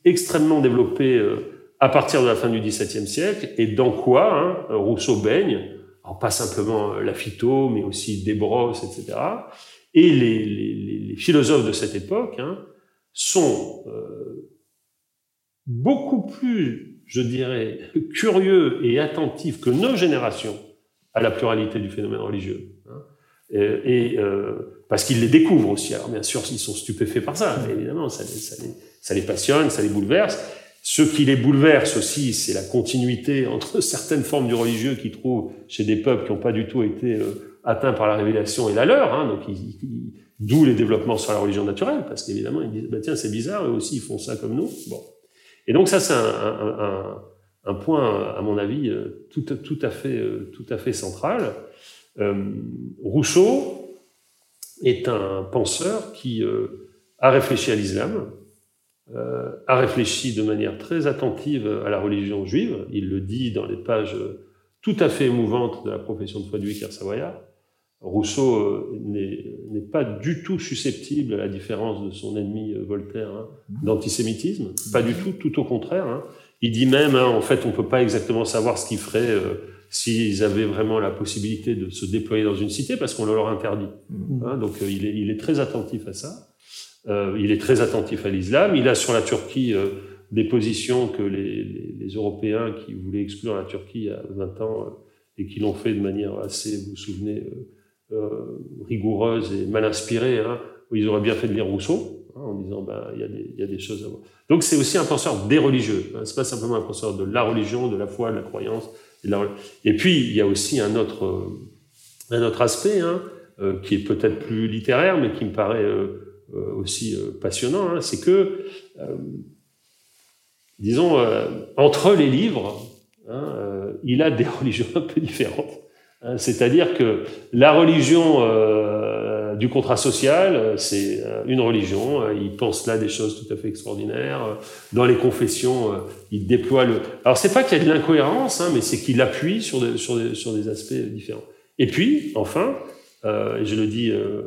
extrêmement développé euh, à partir de la fin du XVIIe siècle et dans quoi hein, Rousseau baigne alors pas simplement la phyto, mais aussi Desbrosses, etc. Et les, les, les philosophes de cette époque hein, sont euh, beaucoup plus, je dirais, curieux et attentifs que nos générations à la pluralité du phénomène religieux. Hein. Et, euh, parce qu'ils les découvrent aussi. Alors bien sûr, ils sont stupéfaits par ça, mais évidemment, ça les, ça les, ça les passionne, ça les bouleverse. Ce qui les bouleverse aussi, c'est la continuité entre certaines formes du religieux qu'ils trouvent chez des peuples qui n'ont pas du tout été euh, atteints par la révélation et la leur. Hein, donc, d'où les développements sur la religion naturelle, parce qu'évidemment, ils disent bah, tiens, c'est bizarre, eux aussi, ils font ça comme nous. Bon. Et donc, ça, c'est un, un, un, un, point, à mon avis, euh, tout, tout, à, fait, euh, tout à fait central. Euh, Rousseau est un penseur qui a réfléchi à l'islam, euh, a réfléchi de manière très attentive à la religion juive. Il le dit dans les pages tout à fait émouvantes de la profession de foi du savoyard. Rousseau euh, n'est pas du tout susceptible, à la différence de son ennemi euh, Voltaire, hein, d'antisémitisme. Pas du tout, tout au contraire. Hein. Il dit même, hein, en fait, on peut pas exactement savoir ce qu'il ferait euh, s'ils avaient vraiment la possibilité de se déployer dans une cité, parce qu'on leur interdit. Mmh. Hein, donc il est, il est très attentif à ça. Euh, il est très attentif à l'islam. Il a sur la Turquie euh, des positions que les, les, les, Européens qui voulaient exclure la Turquie il y a 20 ans euh, et qui l'ont fait de manière assez, vous vous souvenez, rigoureuse et mal inspirée, hein, où ils auraient bien fait de lire Rousseau, hein, en disant ben il y, a des, il y a des choses à voir. Donc c'est aussi un penseur des religieux. Hein, c'est pas simplement un penseur de la religion, de la foi, de la croyance. Et, puis il y a aussi un autre, un autre aspect hein, euh, qui est peut-être plus littéraire, mais qui me paraît euh, euh, aussi euh, passionnant, hein, c'est que, euh, disons, entre les livres, hein, il a des religions un peu différentes. C'est-à-dire que la religion du contrat social, c'est une religion. Il pense là des choses tout à fait extraordinaires. Dans les confessions, il déploie le. Alors c'est pas qu'il y a de l'incohérence, hein, mais c'est qu'il appuie sur des, sur, sur des aspects différents. Et puis, enfin, euh, je le dis euh,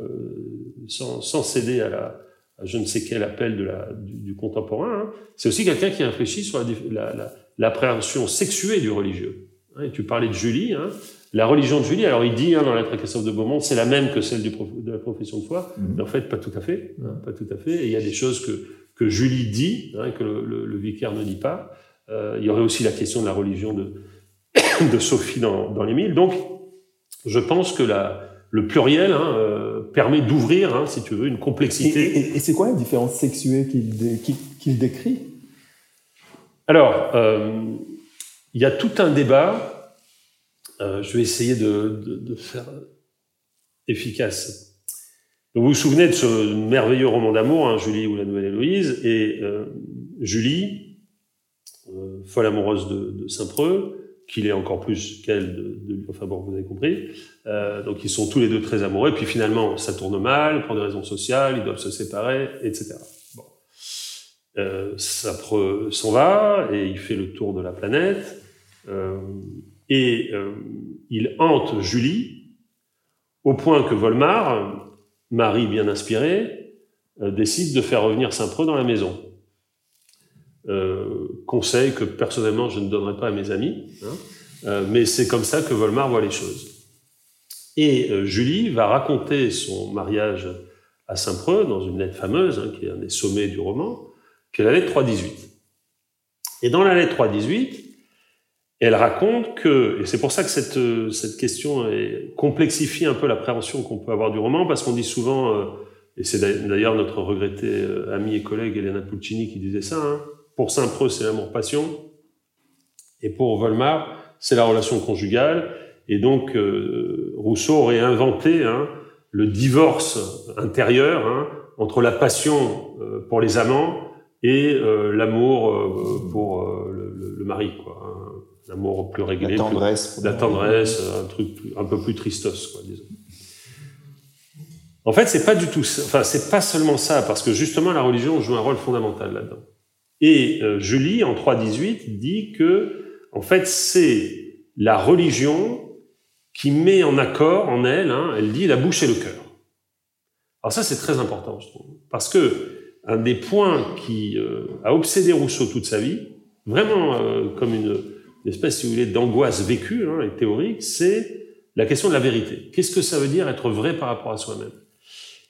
sans, sans, céder à, la, je ne sais quel appel de du, contemporain, hein. c'est aussi quelqu'un qui réfléchit sur l'appréhension la, sexuée du religieux. Et tu parlais de Julie, hein, la religion de Julie, alors il dit hein, dans la Christophe de Beaumont, c'est la même que celle du, de la profession de foi, mmh. mais en fait pas tout à fait, hein, pas tout à fait. Et il y a des choses que, que Julie dit, hein, que le, le, le, vicaire ne dit pas. Euh, il y aurait aussi la question de la religion de, de Sophie dans, dans l'Émile. Donc, je pense que la, le pluriel hein, euh, permet d'ouvrir, si tu veux, une complexité. Et, et, et c'est quoi la différence sexuée qu'il dé, qu décrit? Alors, euh, il y a tout un débat. Euh, je vais essayer de, faire efficace. Vous vous souvenez de ce merveilleux roman d'amour, hein, Julie ou la Nouvelle Héloïse, et euh, Julie, euh, folle amoureuse de, Saint-Preux, qu'il est encore plus qu'elle de, de, enfin bon, vous avez compris. Donc ils sont tous les deux très amoureux, puis finalement ça tourne mal pour des raisons sociales, ils doivent se séparer, etc. Bon, ça s'en va et il fait le tour de la planète et euh, il hante Julie au point que Volmar, mari bien inspiré, euh, décide de faire revenir Saint-Preux dans la maison. Euh, conseil que personnellement je ne donnerais pas à mes amis. Hein. mais c'est comme ça que Volmar voit les choses. Et Julie va raconter son mariage à Saint-Preux, dans une lettre fameuse, hein, qui est un des sommets du roman, qui est la lettre 318. Et dans la lettre 318, elle raconte que, et c'est pour ça que cette, cette question est, complexifie un peu l'appréhension qu'on peut avoir du roman, parce qu'on dit souvent, euh, et c'est d'ailleurs notre regretté euh, ami et collègue Elena Pulcini qui disait ça, hein, pour Saint-Preux c'est l'amour-passion, et pour Volmar c'est la relation conjugale, et donc euh, Rousseau aurait inventé hein, le divorce intérieur hein, entre la passion pour les amants et l'amour pour le, le, mari, quoi. L'amour plus réglé. La tendresse. la tendresse, un truc un peu plus tristos, quoi, disons. En fait, c'est pas du tout, enfin, c'est pas seulement ça, parce que justement, la religion joue un rôle fondamental là-dedans. Et Julie, en 3.18, dit que, en fait, c'est la religion qui met en accord en elle, hein, elle dit la bouche et le cœur. Alors ça, c'est très important, je trouve, parce que un des points qui euh, a obsédé Rousseau toute sa vie, vraiment euh, comme une, espèce, si vous voulez, d'angoisse vécue hein, et théorique, c'est la question de la vérité. Qu'est-ce que ça veut dire être vrai par rapport à soi-même?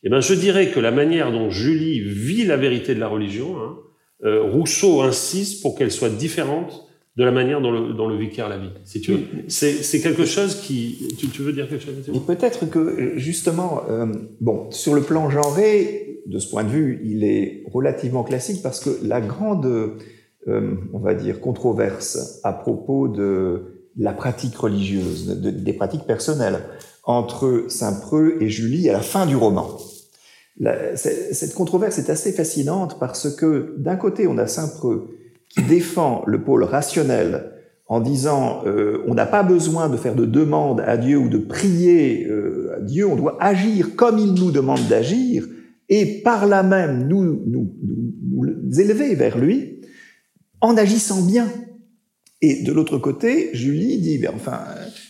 Eh ben, je dirais que la manière dont Julie vit la vérité de la religion, hein, euh, Rousseau insiste pour qu'elle soit différente de la manière dont le, dont le vicaire la vit. Si tu. C'est quelque chose qui... Tu, tu, veux dire quelque chose Et peut-être que, justement, euh, bon, sur le plan genré, de ce point de vue, il est relativement classique parce que la grande, euh, on va dire, controverse à propos de la pratique religieuse, de, des pratiques personnelles, entre Saint-Preux et Julie à la fin du roman. Cette controverse est assez fascinante parce que, d'un côté, on a Saint-Preux qui défend le pôle rationnel en disant euh, on n'a pas besoin de faire de demande à Dieu ou de prier euh, à Dieu, on doit agir comme il nous demande d'agir et par là même nous, nous, nous, élever vers lui en agissant bien. Et de l'autre côté, Julie dit, ben enfin,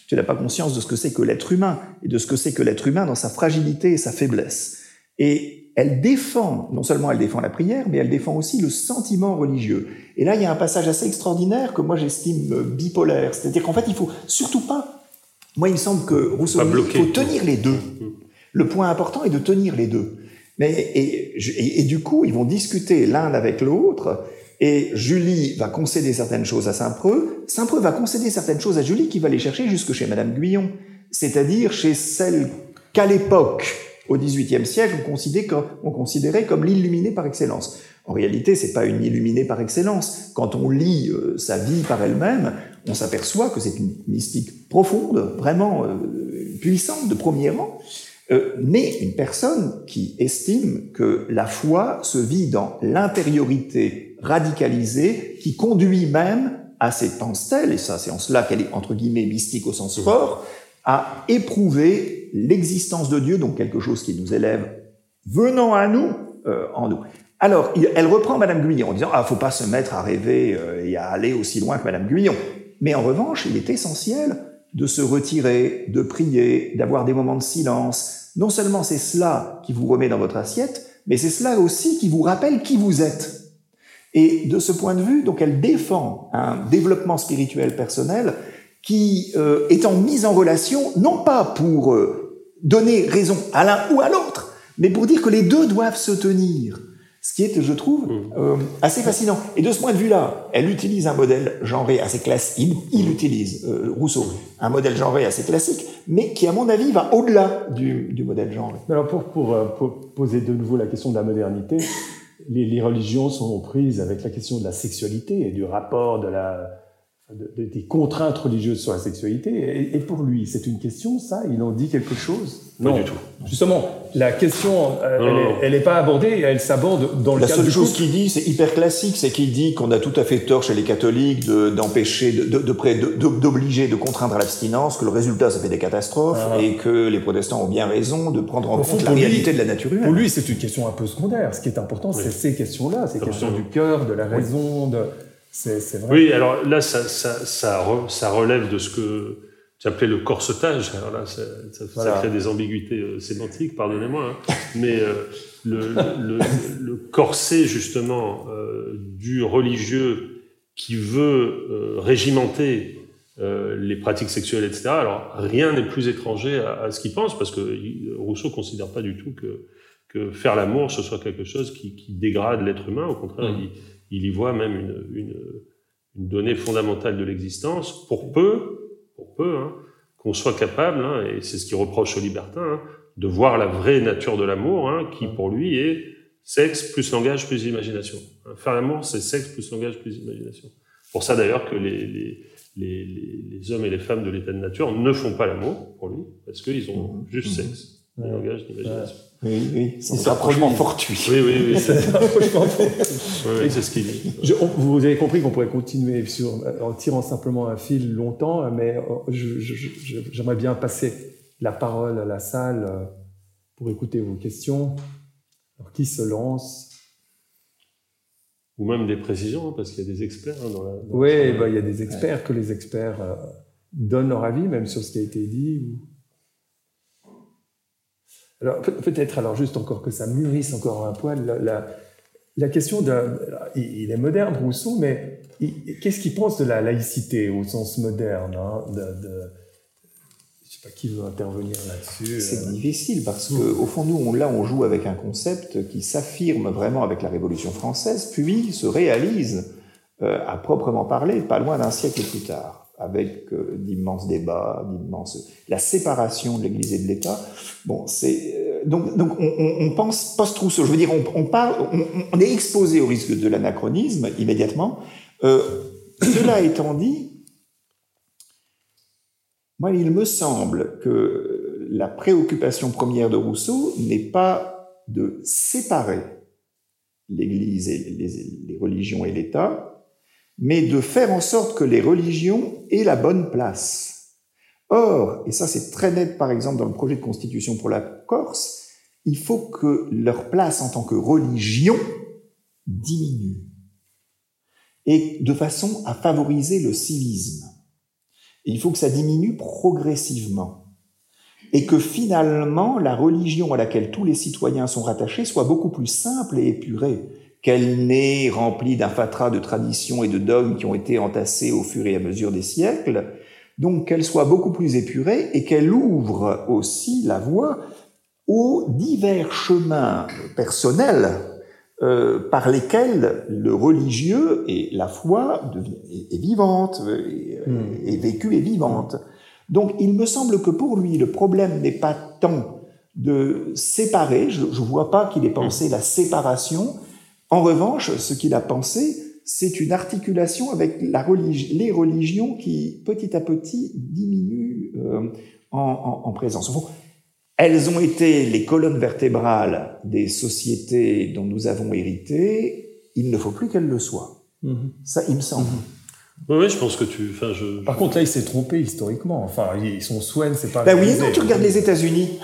tu n'as pas conscience de ce que c'est que l'être humain et de ce que c'est que l'être humain dans sa fragilité et sa faiblesse. Et elle défend, non seulement elle défend la prière, mais elle défend aussi le sentiment religieux. Et là, il y a un passage assez extraordinaire que moi j'estime bipolaire. C'est-à-dire qu'en fait, il faut surtout pas. Moi, il me semble que Rousseau il faut tenir les deux. Le point important est de tenir les deux. Mais, et, et, du coup, ils vont discuter l'un avec l'autre. Et Julie va concéder certaines choses à Saint-Preux. Saint-Preux va concéder certaines choses à Julie qui va les chercher jusque chez Madame Guyon. C'est-à-dire chez celle qu'à l'époque, au XVIIIe siècle, on considérait, comme, on considérait comme l'illuminé par excellence. En réalité, c'est pas une illuminée par excellence. Quand on lit euh, sa vie par elle-même, on s'aperçoit que c'est une mystique profonde, vraiment euh, puissante, de premier rang, euh, mais une personne qui estime que la foi se vit dans l'intériorité radicalisée qui conduit même à cette pensée, et ça c'est en cela qu'elle est entre guillemets mystique au sens fort, à éprouver l'existence de Dieu, donc quelque chose qui nous élève venant à nous, euh, en nous. Alors, elle reprend Madame Guyon en disant ah faut pas se mettre à rêver euh, et à aller aussi loin que Madame Guyon. Mais en revanche, il est essentiel de se retirer, de prier, d'avoir des moments de silence. Non seulement c'est cela qui vous remet dans votre assiette, mais c'est cela aussi qui vous rappelle qui vous êtes. Et de ce point de vue, donc elle défend un développement spirituel personnel qui euh, est en mise en relation, non pas pour euh, donner raison à l'un ou à l'autre, mais pour dire que les deux doivent se tenir. Ce qui est, je trouve, mm. euh, assez fascinant. Et de ce point de vue-là, elle utilise un modèle genré assez classique, il, utilise, euh, Rousseau, un modèle genré assez classique, mais qui, à mon avis, va au-delà du, du, modèle genré. Alors, pour, pour, euh, pour, poser de nouveau la question de la modernité, les, les religions sont prises avec la question de la sexualité et du rapport de la, des contraintes religieuses sur la sexualité. Et, pour lui, c'est une question, ça Il en dit quelque chose? Pas du tout. Justement, la question, euh, elle n'est pas abordée, elle s'aborde dans le la cadre seule chose qu'il dit, c'est hyper classique, c'est qu'il dit qu'on a tout à fait tort chez les catholiques d'empêcher, de, d'obliger, de, de, contraindre à l'abstinence, que le résultat, ça fait des catastrophes, ah. et que les protestants ont bien raison de prendre en compte la réalité de la nature humaine. Pour lui, c'est une question un peu secondaire. Ce qui est important, c'est ces questions-là, ces questions du cœur, de la raison, de oui, alors là, ça, ça, ça, relève de ce que tu appelais le corsetage. Alors là, ça, ça crée des ambiguïtés euh, sémantiques, pardonnez-moi. Hein. Mais euh, le, le, le, corset, justement, euh, du religieux qui veut régimenter les pratiques sexuelles, etc. Alors rien n'est plus étranger à, ce qu'il pense, parce que Rousseau considère pas du tout que, que faire l'amour ce soit quelque chose qui, qui dégrade l'être humain. Au contraire, mmh. il, il, y voit même une, une, une donnée fondamentale de l'existence, pour peu, pour peu, hein, qu'on soit capable, hein, et c'est ce qu'il reproche aux libertins, hein, de voir la vraie nature de l'amour, qui pour lui est sexe plus langage plus imagination. Faire l'amour, c'est sexe plus langage plus imagination. Pour ça d'ailleurs que les, les, les, les, hommes et les femmes de l'état de nature ne font pas l'amour pour lui, parce qu'ils ont mmh. juste sexe, mmh. langage d'imagination. Oui, oui, c'est rapprochement fortuit. Oui, oui, oui. C'est oui, ce qu'il dit. vous avez compris qu'on pourrait continuer sur, en tirant simplement un fil longtemps, mais euh, j'aimerais bien passer la parole à la salle euh, pour écouter vos questions. Alors, qui se lance? Ou même des précisions, hein, parce qu'il y a des experts hein, dans la. oui, bah, il y a des experts, que les experts euh, donnent leur avis, même sur ce qui a été dit. Ou... Alors peut-être, alors juste encore que ça mûrisse encore un poil, la, la, question de, il est moderne Rousseau, mais qu'est-ce qu'il pense de la laïcité au sens moderne hein, de, Je sais pas qui veut intervenir là-dessus. C'est euh. difficile parce que au fond nous, là, on joue avec un concept qui s'affirme vraiment avec la Révolution française, puis se réalise euh, à proprement parler pas loin d'un siècle plus tard avec euh, d'immenses débats, d'immenses la séparation de l'Église et de l'État. Bon, c'est euh, donc donc on, on pense post-Rousseau. Je veux dire, on, parle, on, est exposé au risque de l'anachronisme immédiatement. Euh, cela étant dit, moi, il me semble que la préoccupation première de Rousseau n'est pas de séparer l'Église et les religions et l'État, mais de faire en sorte que les religions aient la bonne place. Or, et ça c'est très net par exemple dans le projet de constitution pour la Corse, il faut que leur place en tant que religion diminue, et de façon à favoriser le civisme. Il faut que ça diminue progressivement, et que finalement la religion à laquelle tous les citoyens sont rattachés soit beaucoup plus simple et épurée qu'elle n'est remplie d'un fatras de traditions et de dogmes qui ont été entassés au fur et à mesure des siècles, donc qu'elle soit beaucoup plus épurée et qu'elle ouvre aussi la voie aux divers chemins personnels euh, par lesquels le religieux et la foi est, vivante, est, hmm. est vécue et vivante. Donc il me semble que pour lui, le problème n'est pas tant de séparer, je ne vois pas qu'il ait pensé la séparation, en revanche, ce qu'il a pensé, c'est une articulation avec la les religions qui, petit à petit, diminuent euh, en, présence. elles ont été les colonnes vertébrales des sociétés dont nous avons hérité. Il ne faut plus qu'elles le soient. Mm-hmm. Ça, il me semble. Mm-hmm. Oui, je pense que tu. Enfin, je... Par contre, là, il s'est trompé historiquement. Enfin, son soin, c'est pas. Ben oui, non, tu regardes les États-Unis.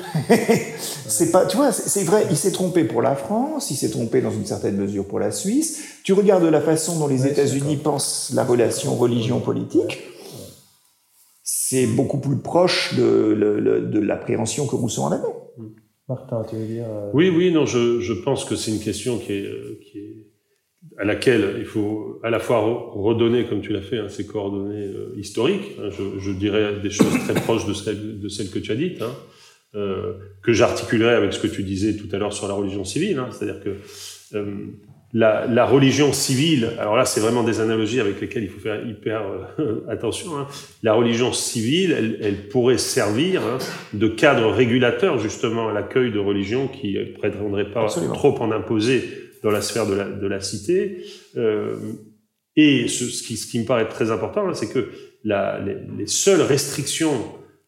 c'est pas, tu vois, c'est vrai. Il s'est trompé pour la France, il s'est trompé dans une certaine mesure pour la Suisse. Tu regardes la façon dont les États-Unis pensent la relation religion-politique. C'est beaucoup plus proche de, de l'appréhension que Rousseau en avait. Martin, tu veux dire euh, Oui, oui, non, je, je pense que c'est une question qui est, euh, qui est à laquelle il faut à la fois redonner, comme tu l'as fait, hein, ces coordonnées euh, historiques. Hein, je, je, dirais des choses très proches de celles, de celles que tu as dites, hein, euh, que j'articulerai avec ce que tu disais tout à l'heure sur la religion civile. Hein. C'est-à-dire que euh, la, la, religion civile, alors là, c'est vraiment des analogies avec lesquelles il faut faire hyper attention. La religion civile, elle, elle pourrait servir de cadre régulateur justement à l'accueil de religions qui ne prétendraient pas trop en imposer dans la sphère de la, de la cité. Euh, et ce, ce, qui, ce, qui, me paraît très important, c'est que la, les, les, seules restrictions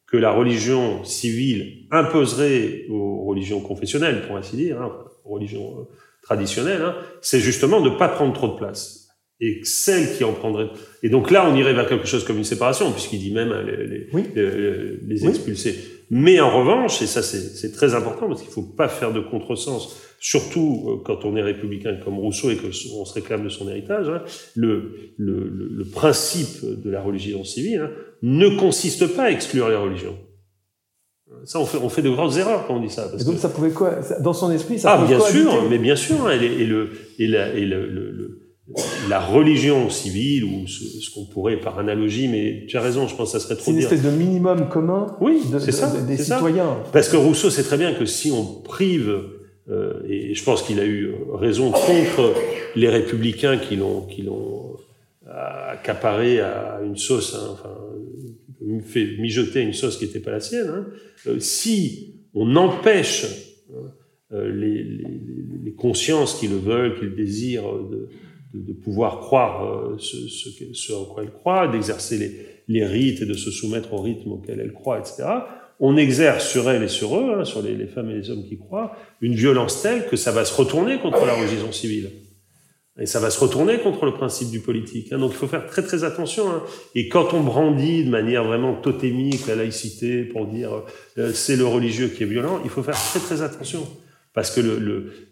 que la religion civile imposerait aux religions confessionnelles, pour ainsi dire, hein, aux religions euh, traditionnelles, hein, c'est justement de ne pas prendre trop de place. Et celles qui en prendraient... Et donc là, on irait vers quelque chose comme une séparation, puisqu'il dit même les, les, oui. les, les expulser. Mais en revanche, et ça c'est très important, parce qu'il ne faut pas faire de contresens surtout euh, quand on est républicain comme Rousseau et qu'on se réclame de son héritage, hein, le, le, le, principe de la religion civile hein, ne consiste pas à exclure les religions. Ça, on fait, on fait de grandes erreurs quand on dit ça. Parce et donc, ça pouvait quoi Dans son esprit, ça Ah, bien sûr, mais bien sûr. Et, et, le, et, la, et le, le, la religion civile, ou ce, qu'on pourrait par analogie, mais tu as raison, je pense que ça serait trop C'est une espèce de minimum commun oui, de, c'est ça, des ça. citoyens. Parce que Rousseau sait très bien que si on prive, et je pense qu'il a eu raison contre les républicains qui l'ont, qui l'ont accaparé à une sauce, hein, enfin, fait mijoter une sauce qui n'était pas la sienne, hein, euh, si on empêche hein, euh, les, consciences qui le veulent, qui le désirent, de, pouvoir croire euh, ce, en quoi elles croient, d'exercer les, les, rites et de se soumettre au rythme auquel elles croient, etc. On exerce sur elles et sur eux, hein, sur les, femmes et les hommes qui croient, une violence telle que ça va se retourner contre la religion civile. Et ça va se retourner contre le principe du politique. Hein. Donc il faut faire très très attention. Hein. Et quand on brandit de manière vraiment totémique la laïcité pour dire euh, c'est le religieux qui est violent, il faut faire très très attention. Parce que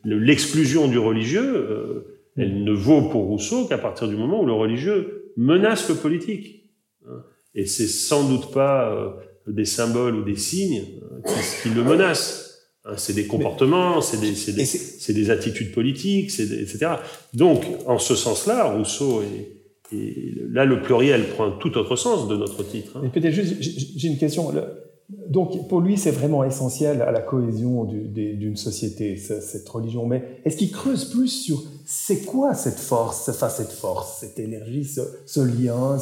l'exclusion le, du religieux, euh, elle ne vaut pour Rousseau qu'à partir du moment où le religieux menace le politique. Hein. Et c'est sans doute pas euh, des symboles ou des signes euh, qui, qui le menacent. Hein. C'est des comportements, c'est des, des, des, attitudes politiques, etc. Donc, en ce sens-là, Rousseau est, et là, le pluriel prend un tout autre sens de notre titre. Hein. Peut-être juste, j'ai une question. Donc, pour lui, c'est vraiment essentiel à la cohésion d'une société, cette religion. Mais est-ce qu'il creuse plus sur c'est quoi cette force, enfin, cette force, cette énergie, ce, lien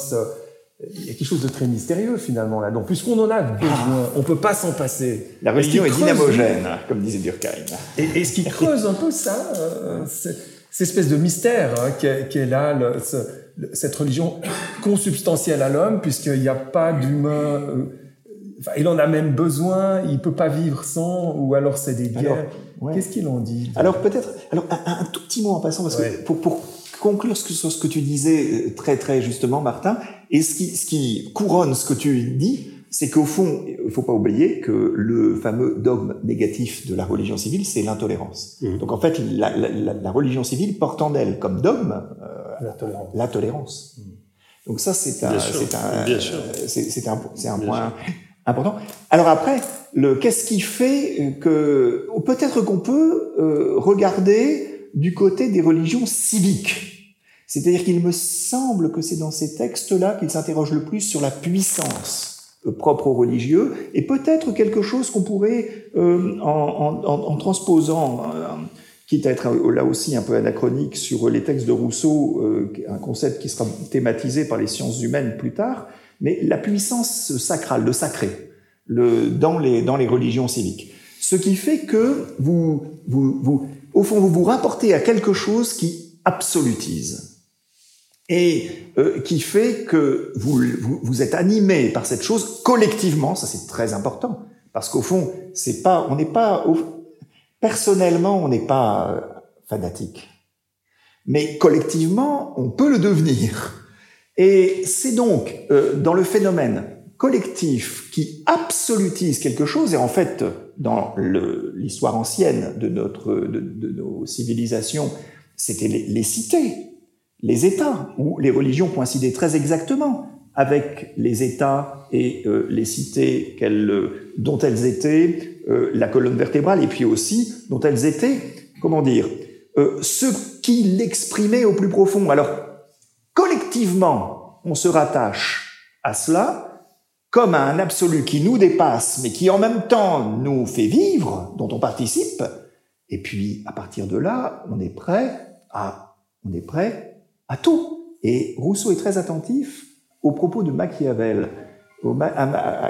Il y a quelque chose de très mystérieux finalement là. Donc, puisqu'on en a besoin, on peut pas s'en passer. La religion est, dynamogène, comme disait Durkheim. Et est-ce qu'il creuse un peu ça, euh, cette, espèce de mystère hein, qui, est, là, cette religion consubstantielle à l'homme, puisqu'il n'y a pas d'humain. Euh, il en a même besoin, il peut pas vivre sans, ou alors c'est des guerres. Qu'est-ce qu'il en dit Alors peut-être, alors un, tout petit mot en passant, parce que pour, pour conclure ce que, sur ce que tu disais euh, très très justement, Martin, et ce qui, ce qui couronne ce que tu dis, c'est qu'au fond, il faut pas oublier que le fameux dogme négatif de la religion civile, c'est l'intolérance. Mmh. Donc en fait, la, la, la, religion civile porte en elle comme dogme euh, la tolérance. La tolérance. Mmh. Donc ça, c'est un, c'est un, c'est un, c'est un point important. Alors après, le qu'est-ce qui fait que peut-être qu'on peut euh, regarder du côté des religions civiques. C'est-à-dire qu'il me semble que c'est dans ces textes-là qu'il s'interroge le plus sur la puissance euh, propre aux religieux et peut-être quelque chose qu'on pourrait, euh, en, transposant, quitte à être là aussi un peu anachronique sur les textes de Rousseau, un concept qui sera thématisé par les sciences humaines plus tard, mais la puissance sacrale, le sacré, dans, les, dans les religions civiques. Ce qui fait que vous, vous, au fond, vous vous rapportez à quelque chose qui absolutise et euh, qui fait que vous, vous, êtes animé par cette chose collectivement. Ça, c'est très important parce qu'au fond, c'est pas, on n'est pas, personnellement, on n'est pas euh, fanatique, mais collectivement, on peut le devenir. Et c'est donc euh, dans le phénomène collectif qui absolutise quelque chose, et en fait, dans l'histoire ancienne de, notre, de, nos civilisations, c'était les, cités, les États, où les religions coïncidaient très exactement avec les États et euh, les cités dont elles étaient euh, la colonne vertébrale, et puis aussi dont elles étaient, comment dire, ce qui l'exprimait au plus profond. Alors, collectivement, on se rattache à cela comme à un absolu qui nous dépasse, mais qui en même temps nous fait vivre, dont on participe. Et puis, à partir de là, on est prêt à, on est prêt à tout. Et Rousseau est très attentif aux propos de Machiavel.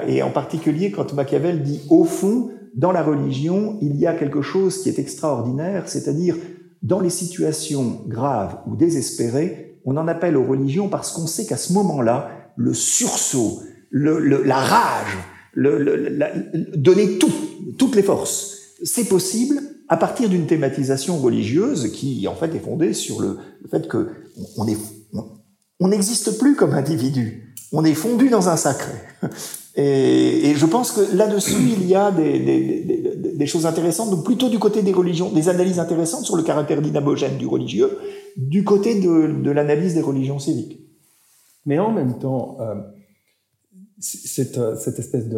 Et en particulier quand Machiavel dit, au fond, dans la religion, il y a quelque chose qui est extraordinaire, c'est-à-dire dans les situations graves ou désespérées, on en appelle aux religions parce qu'on sait qu'à ce moment-là, le sursaut, la rage, donner tout, toutes les forces, c'est possible à partir d'une thématisation religieuse qui en fait est fondée sur le, fait que on n'existe plus comme individu, on est fondu dans un sacré. Et, je pense que là-dessus il y a des, choses intéressantes, donc plutôt du côté des religions, des analyses intéressantes sur le caractère dynamogène du religieux, du côté de, l'analyse des religions civiques. Mais en même temps, euh, cette, cette, espèce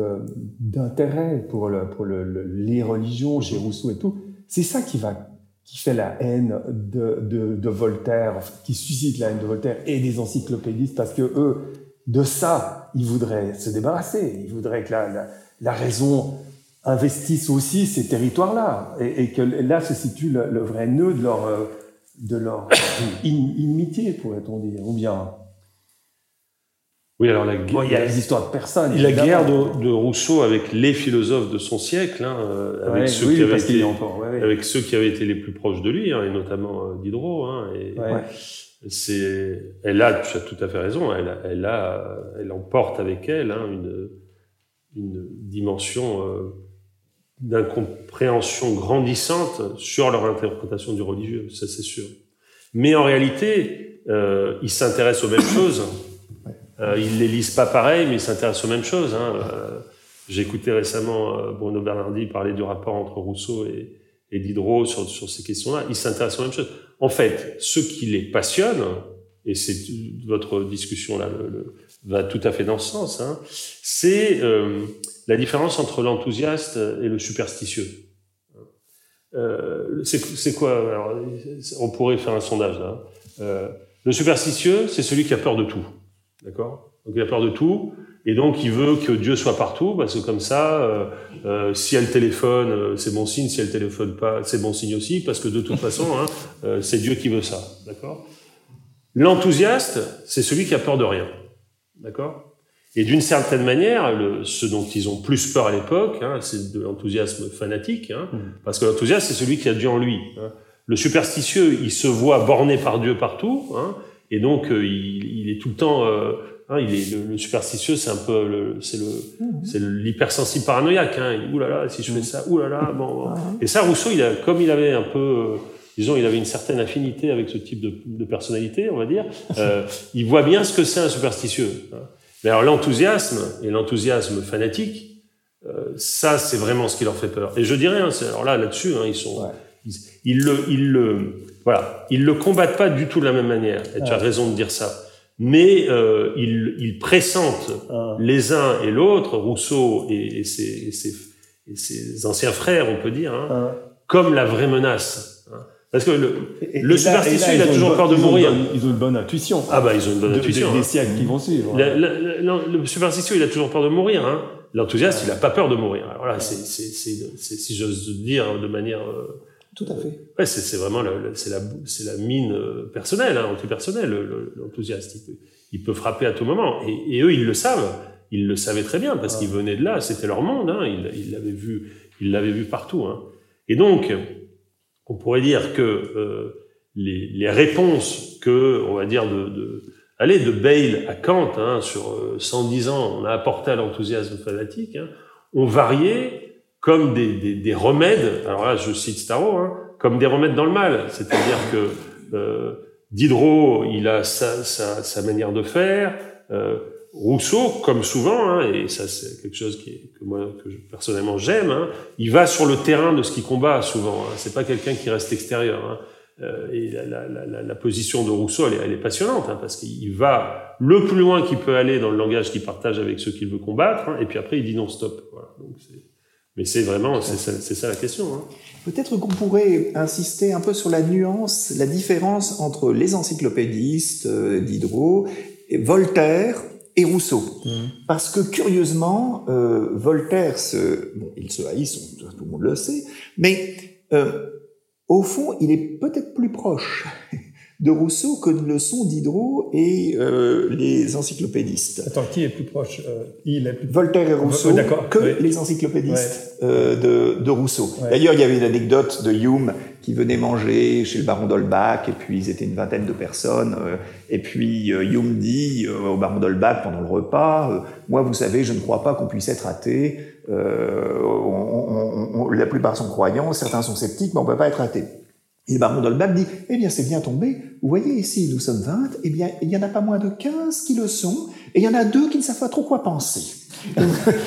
d'intérêt pour, le, pour le, les religions chez Rousseau et tout, c'est ça qui va qui fait la haine de, de, Voltaire, qui suscite la haine de Voltaire et des encyclopédistes, parce que eux, de ça, ils voudraient se débarrasser. Ils voudraient que la, la, raison investisse aussi ces territoires-là, et, et, que là se situe le, le vrai nœud de leur, euh, de leur inimitié, pourrait-on dire, ou bien. Oui, alors la guerre. il y a les histoires de personnes. La guerre de, de, Rousseau avec les philosophes de son siècle, hein, avec, ouais, ceux oui, qui avaient été, encore, ouais, avec ceux qui avaient été les plus proches de lui, hein, et notamment euh, Diderot. Hein, et c'est, elle a, tu as tout à fait raison, elle, a, elle, a, elle emporte avec elle hein, une, une dimension euh, d'incompréhension grandissante sur leur interprétation du religieux, ça c'est sûr. Mais en réalité, euh, ils s'intéressent aux mêmes choses. Euh, ils les lisent pas pareil, mais ils s'intéressent aux mêmes choses. Hein. Euh, J'ai écouté récemment euh, Bruno Bernardi parler du rapport entre Rousseau et, Diderot sur, sur ces questions-là. Ils s'intéressent aux mêmes choses. En fait, ce qui les passionne, et c'est votre discussion là le, le, va tout à fait dans ce sens, hein, c'est euh, la différence entre l'enthousiaste et le superstitieux. Euh, c'est quoi alors, On pourrait faire un sondage là. Euh, le superstitieux, c'est celui qui a peur de tout. D'accord? Donc il a peur de tout, et donc il veut que Dieu soit partout, parce que comme ça, euh, euh, si elle téléphone, euh, c'est bon signe, si elle téléphone pas, c'est bon signe aussi, parce que de toute façon, hein, euh, c'est Dieu qui veut ça. D'accord? L'enthousiaste, c'est celui qui a peur de rien. D'accord? Et d'une certaine manière, le, ce dont ils ont plus peur à l'époque, hein, c'est de l'enthousiasme fanatique, hein, mmh. parce que l'enthousiaste, c'est celui qui a Dieu en lui. Le superstitieux, il se voit borné par Dieu partout, hein, et donc, euh, il, il, est tout le temps. Euh, hein, il est le, le superstitieux, c'est un peu le, c'est le, mmh. c'est l'hypersensible paranoïaque. Hein. Il, ouh là là, si je fais ça, ouh là là, bon. Mmh. Et ça, Rousseau, il a, comme il avait un peu, euh, disons, il avait une certaine affinité avec ce type de, de personnalité, on va dire. Il voit bien ce que c'est un superstitieux. Hein. Mais alors, l'enthousiasme et l'enthousiasme fanatique, euh, ça, c'est vraiment ce qui leur fait peur. Et je dirais, hein, alors là, là-dessus, hein, ils sont, ouais. ils, ils, le, ils le voilà, ils le combattent pas du tout de la même manière. Et tu as raison de dire ça. Mais euh, ils, ils, pressentent ah. les uns et l'autre, Rousseau et, et, ses, et, ses, et, ses, anciens frères, on peut dire, hein, ah. comme la vraie menace. Hein. Parce que le, le superstitieux, il a toujours peur de mourir. Ils ont une bonne intuition. Ah bah ils ont une bonne de, intuition. Des, des siècles hein. qui vont suivre. Le, le, le, superstitieux, il a toujours peur de mourir. Hein. L'enthousiaste, il a pas peur de mourir. Alors là, c'est, si j'ose dire de manière euh, tout à fait. Ouais, c'est vraiment c'est la, la mine personnelle, hein, antipersonnelle, l'enthousiaste. Il peut, il peut frapper à tout moment. Et, et, eux, ils le savent. Ils le savaient très bien parce qu'ils venaient de là. C'était leur monde. Hein, ils l'avaient vu, ils l'avaient vu partout. Hein. Et donc, on pourrait dire que euh, les, les, réponses que, on va dire, de, de allez, de Bale à Kant hein, sur 110 ans, on a apporté à l'enthousiasme fanatique, hein, ont varié comme des, des, des, remèdes, alors là je cite Starro, hein, comme des remèdes dans le mal. C'est-à-dire que euh, Diderot, il a sa, sa, sa, manière de faire, euh, Rousseau, comme souvent, hein, et ça c'est quelque chose qui est, que moi que je, personnellement j'aime, hein, il va sur le terrain de ce qu'il combat souvent. Hein, c'est pas quelqu'un qui reste extérieur. Hein. Euh, et la, la, la, la, position de Rousseau, elle elle est passionnante, hein, parce qu'il va le plus loin qu'il peut aller dans le langage qu'il partage avec ceux qu'il veut combattre, hein, et puis après il dit non stop. Voilà. Donc c'est mais c'est vraiment, c'est ça, ça, la question. Hein. Peut-être qu'on pourrait insister un peu sur la nuance, la différence entre les encyclopédistes euh, Diderot, et Voltaire et Rousseau. Mmh. Parce que curieusement, euh, Voltaire, se, bon, il se haïssent, tout le monde le sait, mais euh, au fond, il est peut-être plus proche de Rousseau que ne le sont Diderot et euh, les encyclopédistes. Attends, qui est plus proche euh, il est plus... Voltaire et Rousseau que oui. les encyclopédistes ouais. euh, de, de, Rousseau. Ouais. D'ailleurs, il y avait une anecdote de Hume qui venait manger chez le baron d'Holbach, et puis ils étaient une vingtaine de personnes, euh, et puis euh, Hume dit au baron d'Holbach pendant le repas, moi, vous savez, je ne crois pas qu'on puisse être athée, on, on, on, la plupart sont croyants, certains sont sceptiques, mais on ne peut pas être athée. Et le baron d'Holbach dit, eh bien, c'est bien tombé. Vous voyez, ici, nous sommes 20. Eh bien, il n'y en a pas moins de 15 qui le sont. Et il y en a deux qui ne savent pas trop quoi penser.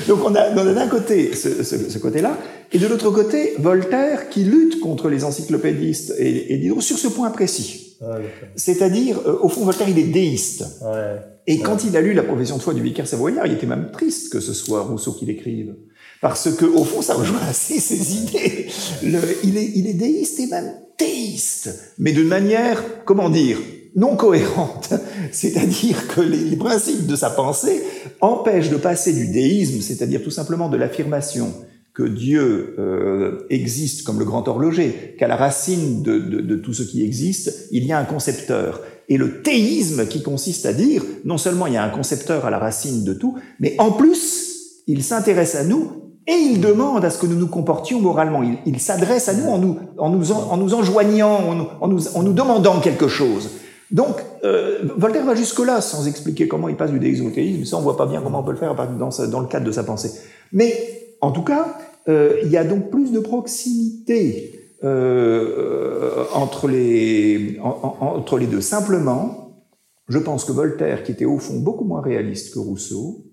Donc, on a, on a d'un côté ce, ce, ce côté-là. Et de l'autre côté, Voltaire qui lutte contre les encyclopédistes et, et Diderot sur ce point précis. Ah, C'est-à-dire, euh, au fond, Voltaire, il est déiste. Ouais. Et quand il a lu la profession de foi du vicaire savoyard, il était même triste que ce soit Rousseau qui l'écrive. Parce que au fond, ça rejoint assez ses idées. Il, est, il est déiste et même théiste, mais d'une manière, comment dire, non cohérente. C'est-à-dire que les, principes de sa pensée empêchent de passer du déisme, c'est-à-dire tout simplement de l'affirmation que Dieu euh, existe comme le grand horloger, qu'à la racine de, de, tout ce qui existe, il y a un concepteur. Et le théisme qui consiste à dire, non seulement il y a un concepteur à la racine de tout, mais en plus, il s'intéresse à nous et il demande à ce que nous nous comportions moralement. Il, s'adresse à nous en nous, en nous, en, en nous enjoignant, en nous, en nous, demandant quelque chose. Donc, euh, Voltaire va jusque-là sans expliquer comment il passe du théisme. Ça, on voit pas bien comment on peut le faire dans, le cadre de sa pensée. Mais, en tout cas, euh, il y a donc plus de proximité euh, entre, les, en, en, entre les deux. Simplement, je pense que Voltaire, qui était au fond beaucoup moins réaliste que Rousseau,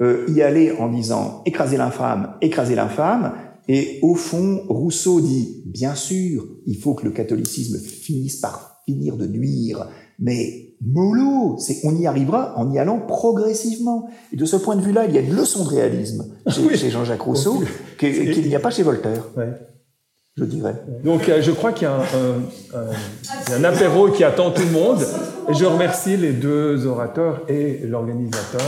euh, y allait en disant écraser l'infâme, écraser l'infâme, et au fond, Rousseau dit bien sûr, il faut que le catholicisme finisse par finir de nuire, mais mollo, c'est on y arrivera en y allant progressivement. Et de ce point de vue-là, il y a une leçon de réalisme chez, oui. chez Jean-Jacques Rousseau qu'il n'y a pas chez Voltaire. Ouais. Je dirais. Donc, euh, je crois qu'il y a un, un, un, un, apéro qui attend tout le monde. Et je remercie les deux orateurs et l'organisateur.